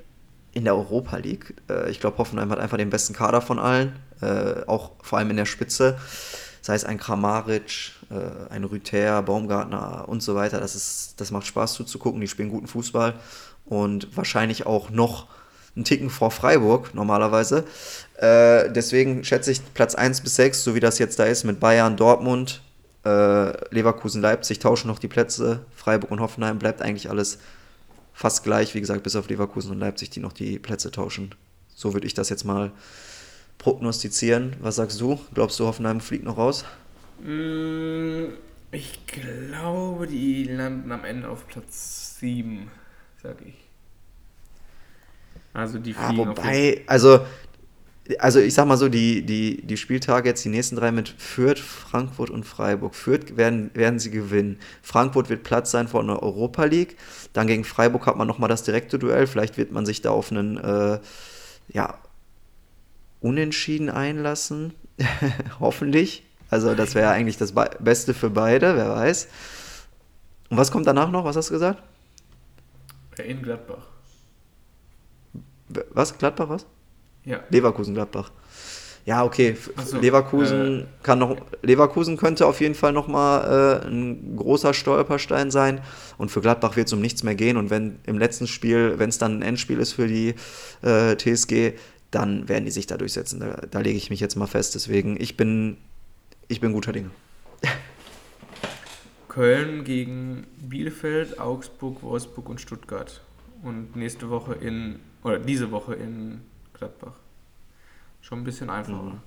in der Europa League. Äh, ich glaube, Hoffenheim hat einfach den besten Kader von allen, äh, auch vor allem in der Spitze. Sei es ein Kramaric, äh, ein Rüther, Baumgartner und so weiter. Das, ist, das macht Spaß zuzugucken. Die spielen guten Fußball und wahrscheinlich auch noch einen Ticken vor Freiburg normalerweise. Äh, deswegen schätze ich Platz 1 bis 6, so wie das jetzt da ist, mit Bayern, Dortmund, äh, Leverkusen, Leipzig tauschen noch die Plätze. Freiburg und Hoffenheim bleibt eigentlich alles fast gleich, wie gesagt, bis auf Leverkusen und Leipzig, die noch die Plätze tauschen. So würde ich das jetzt mal prognostizieren. Was sagst du? Glaubst du, Hoffenheim fliegt noch raus? Mm, ich glaube, die landen am Ende auf Platz 7, sag ich. Also die fliegen ja, wobei, also also ich sag mal so, die, die, die Spieltage jetzt, die nächsten drei mit Fürth, Frankfurt und Freiburg. Fürth werden, werden sie gewinnen. Frankfurt wird Platz sein vor einer Europa League. Dann gegen Freiburg hat man nochmal das direkte Duell. Vielleicht wird man sich da auf einen, äh, ja, Unentschieden einlassen. Hoffentlich. Also das wäre eigentlich das Beste für beide, wer weiß. Und was kommt danach noch? Was hast du gesagt? In Gladbach. Was? Gladbach was? Ja. Leverkusen Gladbach. Ja, okay. So, Leverkusen äh, kann noch. Leverkusen könnte auf jeden Fall nochmal äh, ein großer Stolperstein sein. Und für Gladbach wird es um nichts mehr gehen. Und wenn im letzten Spiel, wenn es dann ein Endspiel ist für die äh, TSG, dann werden die sich da durchsetzen. Da, da lege ich mich jetzt mal fest. Deswegen, ich bin, ich bin guter Dinge. Köln gegen Bielefeld, Augsburg, Wolfsburg und Stuttgart. Und nächste Woche in, oder diese Woche in Gladbach. Schon ein bisschen einfacher. Mhm.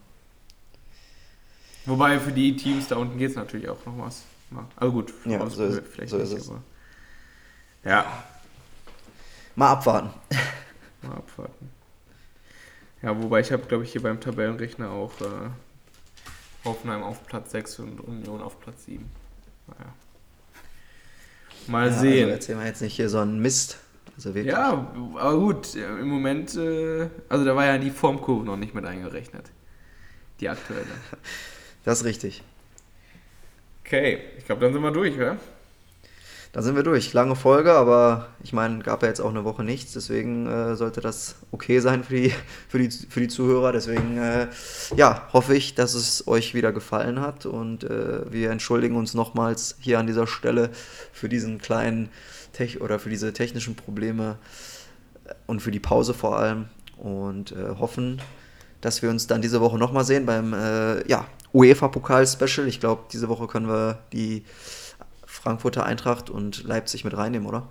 Wobei für die Teams da unten geht es natürlich auch noch was. Aber gut, ja, so ist, vielleicht so nicht, ist es. Aber ja. Mal abwarten. Mal abwarten. Ja, wobei ich habe, glaube ich, hier beim Tabellenrechner auch äh, Hoffenheim auf Platz 6 und Union auf Platz 7. Naja. Mal ja, sehen. Also erzählen wir jetzt nicht hier so einen Mist. Also ja, aber gut, im Moment, äh, also da war ja die Formkurve noch nicht mit eingerechnet. Die aktuelle. Das ist richtig. Okay, ich glaube, dann sind wir durch, oder? Da sind wir durch. Lange Folge, aber ich meine, gab ja jetzt auch eine Woche nichts, deswegen äh, sollte das okay sein für die, für die, für die Zuhörer. Deswegen, äh, ja, hoffe ich, dass es euch wieder gefallen hat und äh, wir entschuldigen uns nochmals hier an dieser Stelle für diesen kleinen Tech oder für diese technischen Probleme äh, und für die Pause vor allem und äh, hoffen, dass wir uns dann diese Woche nochmal sehen beim äh, ja, UEFA-Pokal-Special. Ich glaube, diese Woche können wir die Frankfurter Eintracht und Leipzig mit reinnehmen, oder?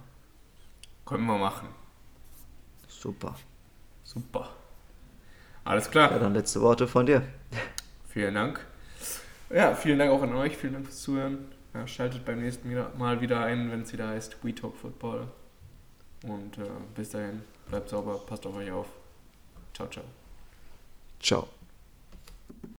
Können wir machen. Super. Super. Alles klar. Ja, dann letzte Worte von dir. Vielen Dank. Ja, vielen Dank auch an euch. Vielen Dank fürs Zuhören. Ja, schaltet beim nächsten Mal wieder ein, wenn es wieder heißt We Talk Football. Und äh, bis dahin, bleibt sauber, passt auf euch auf. Ciao, ciao. Ciao.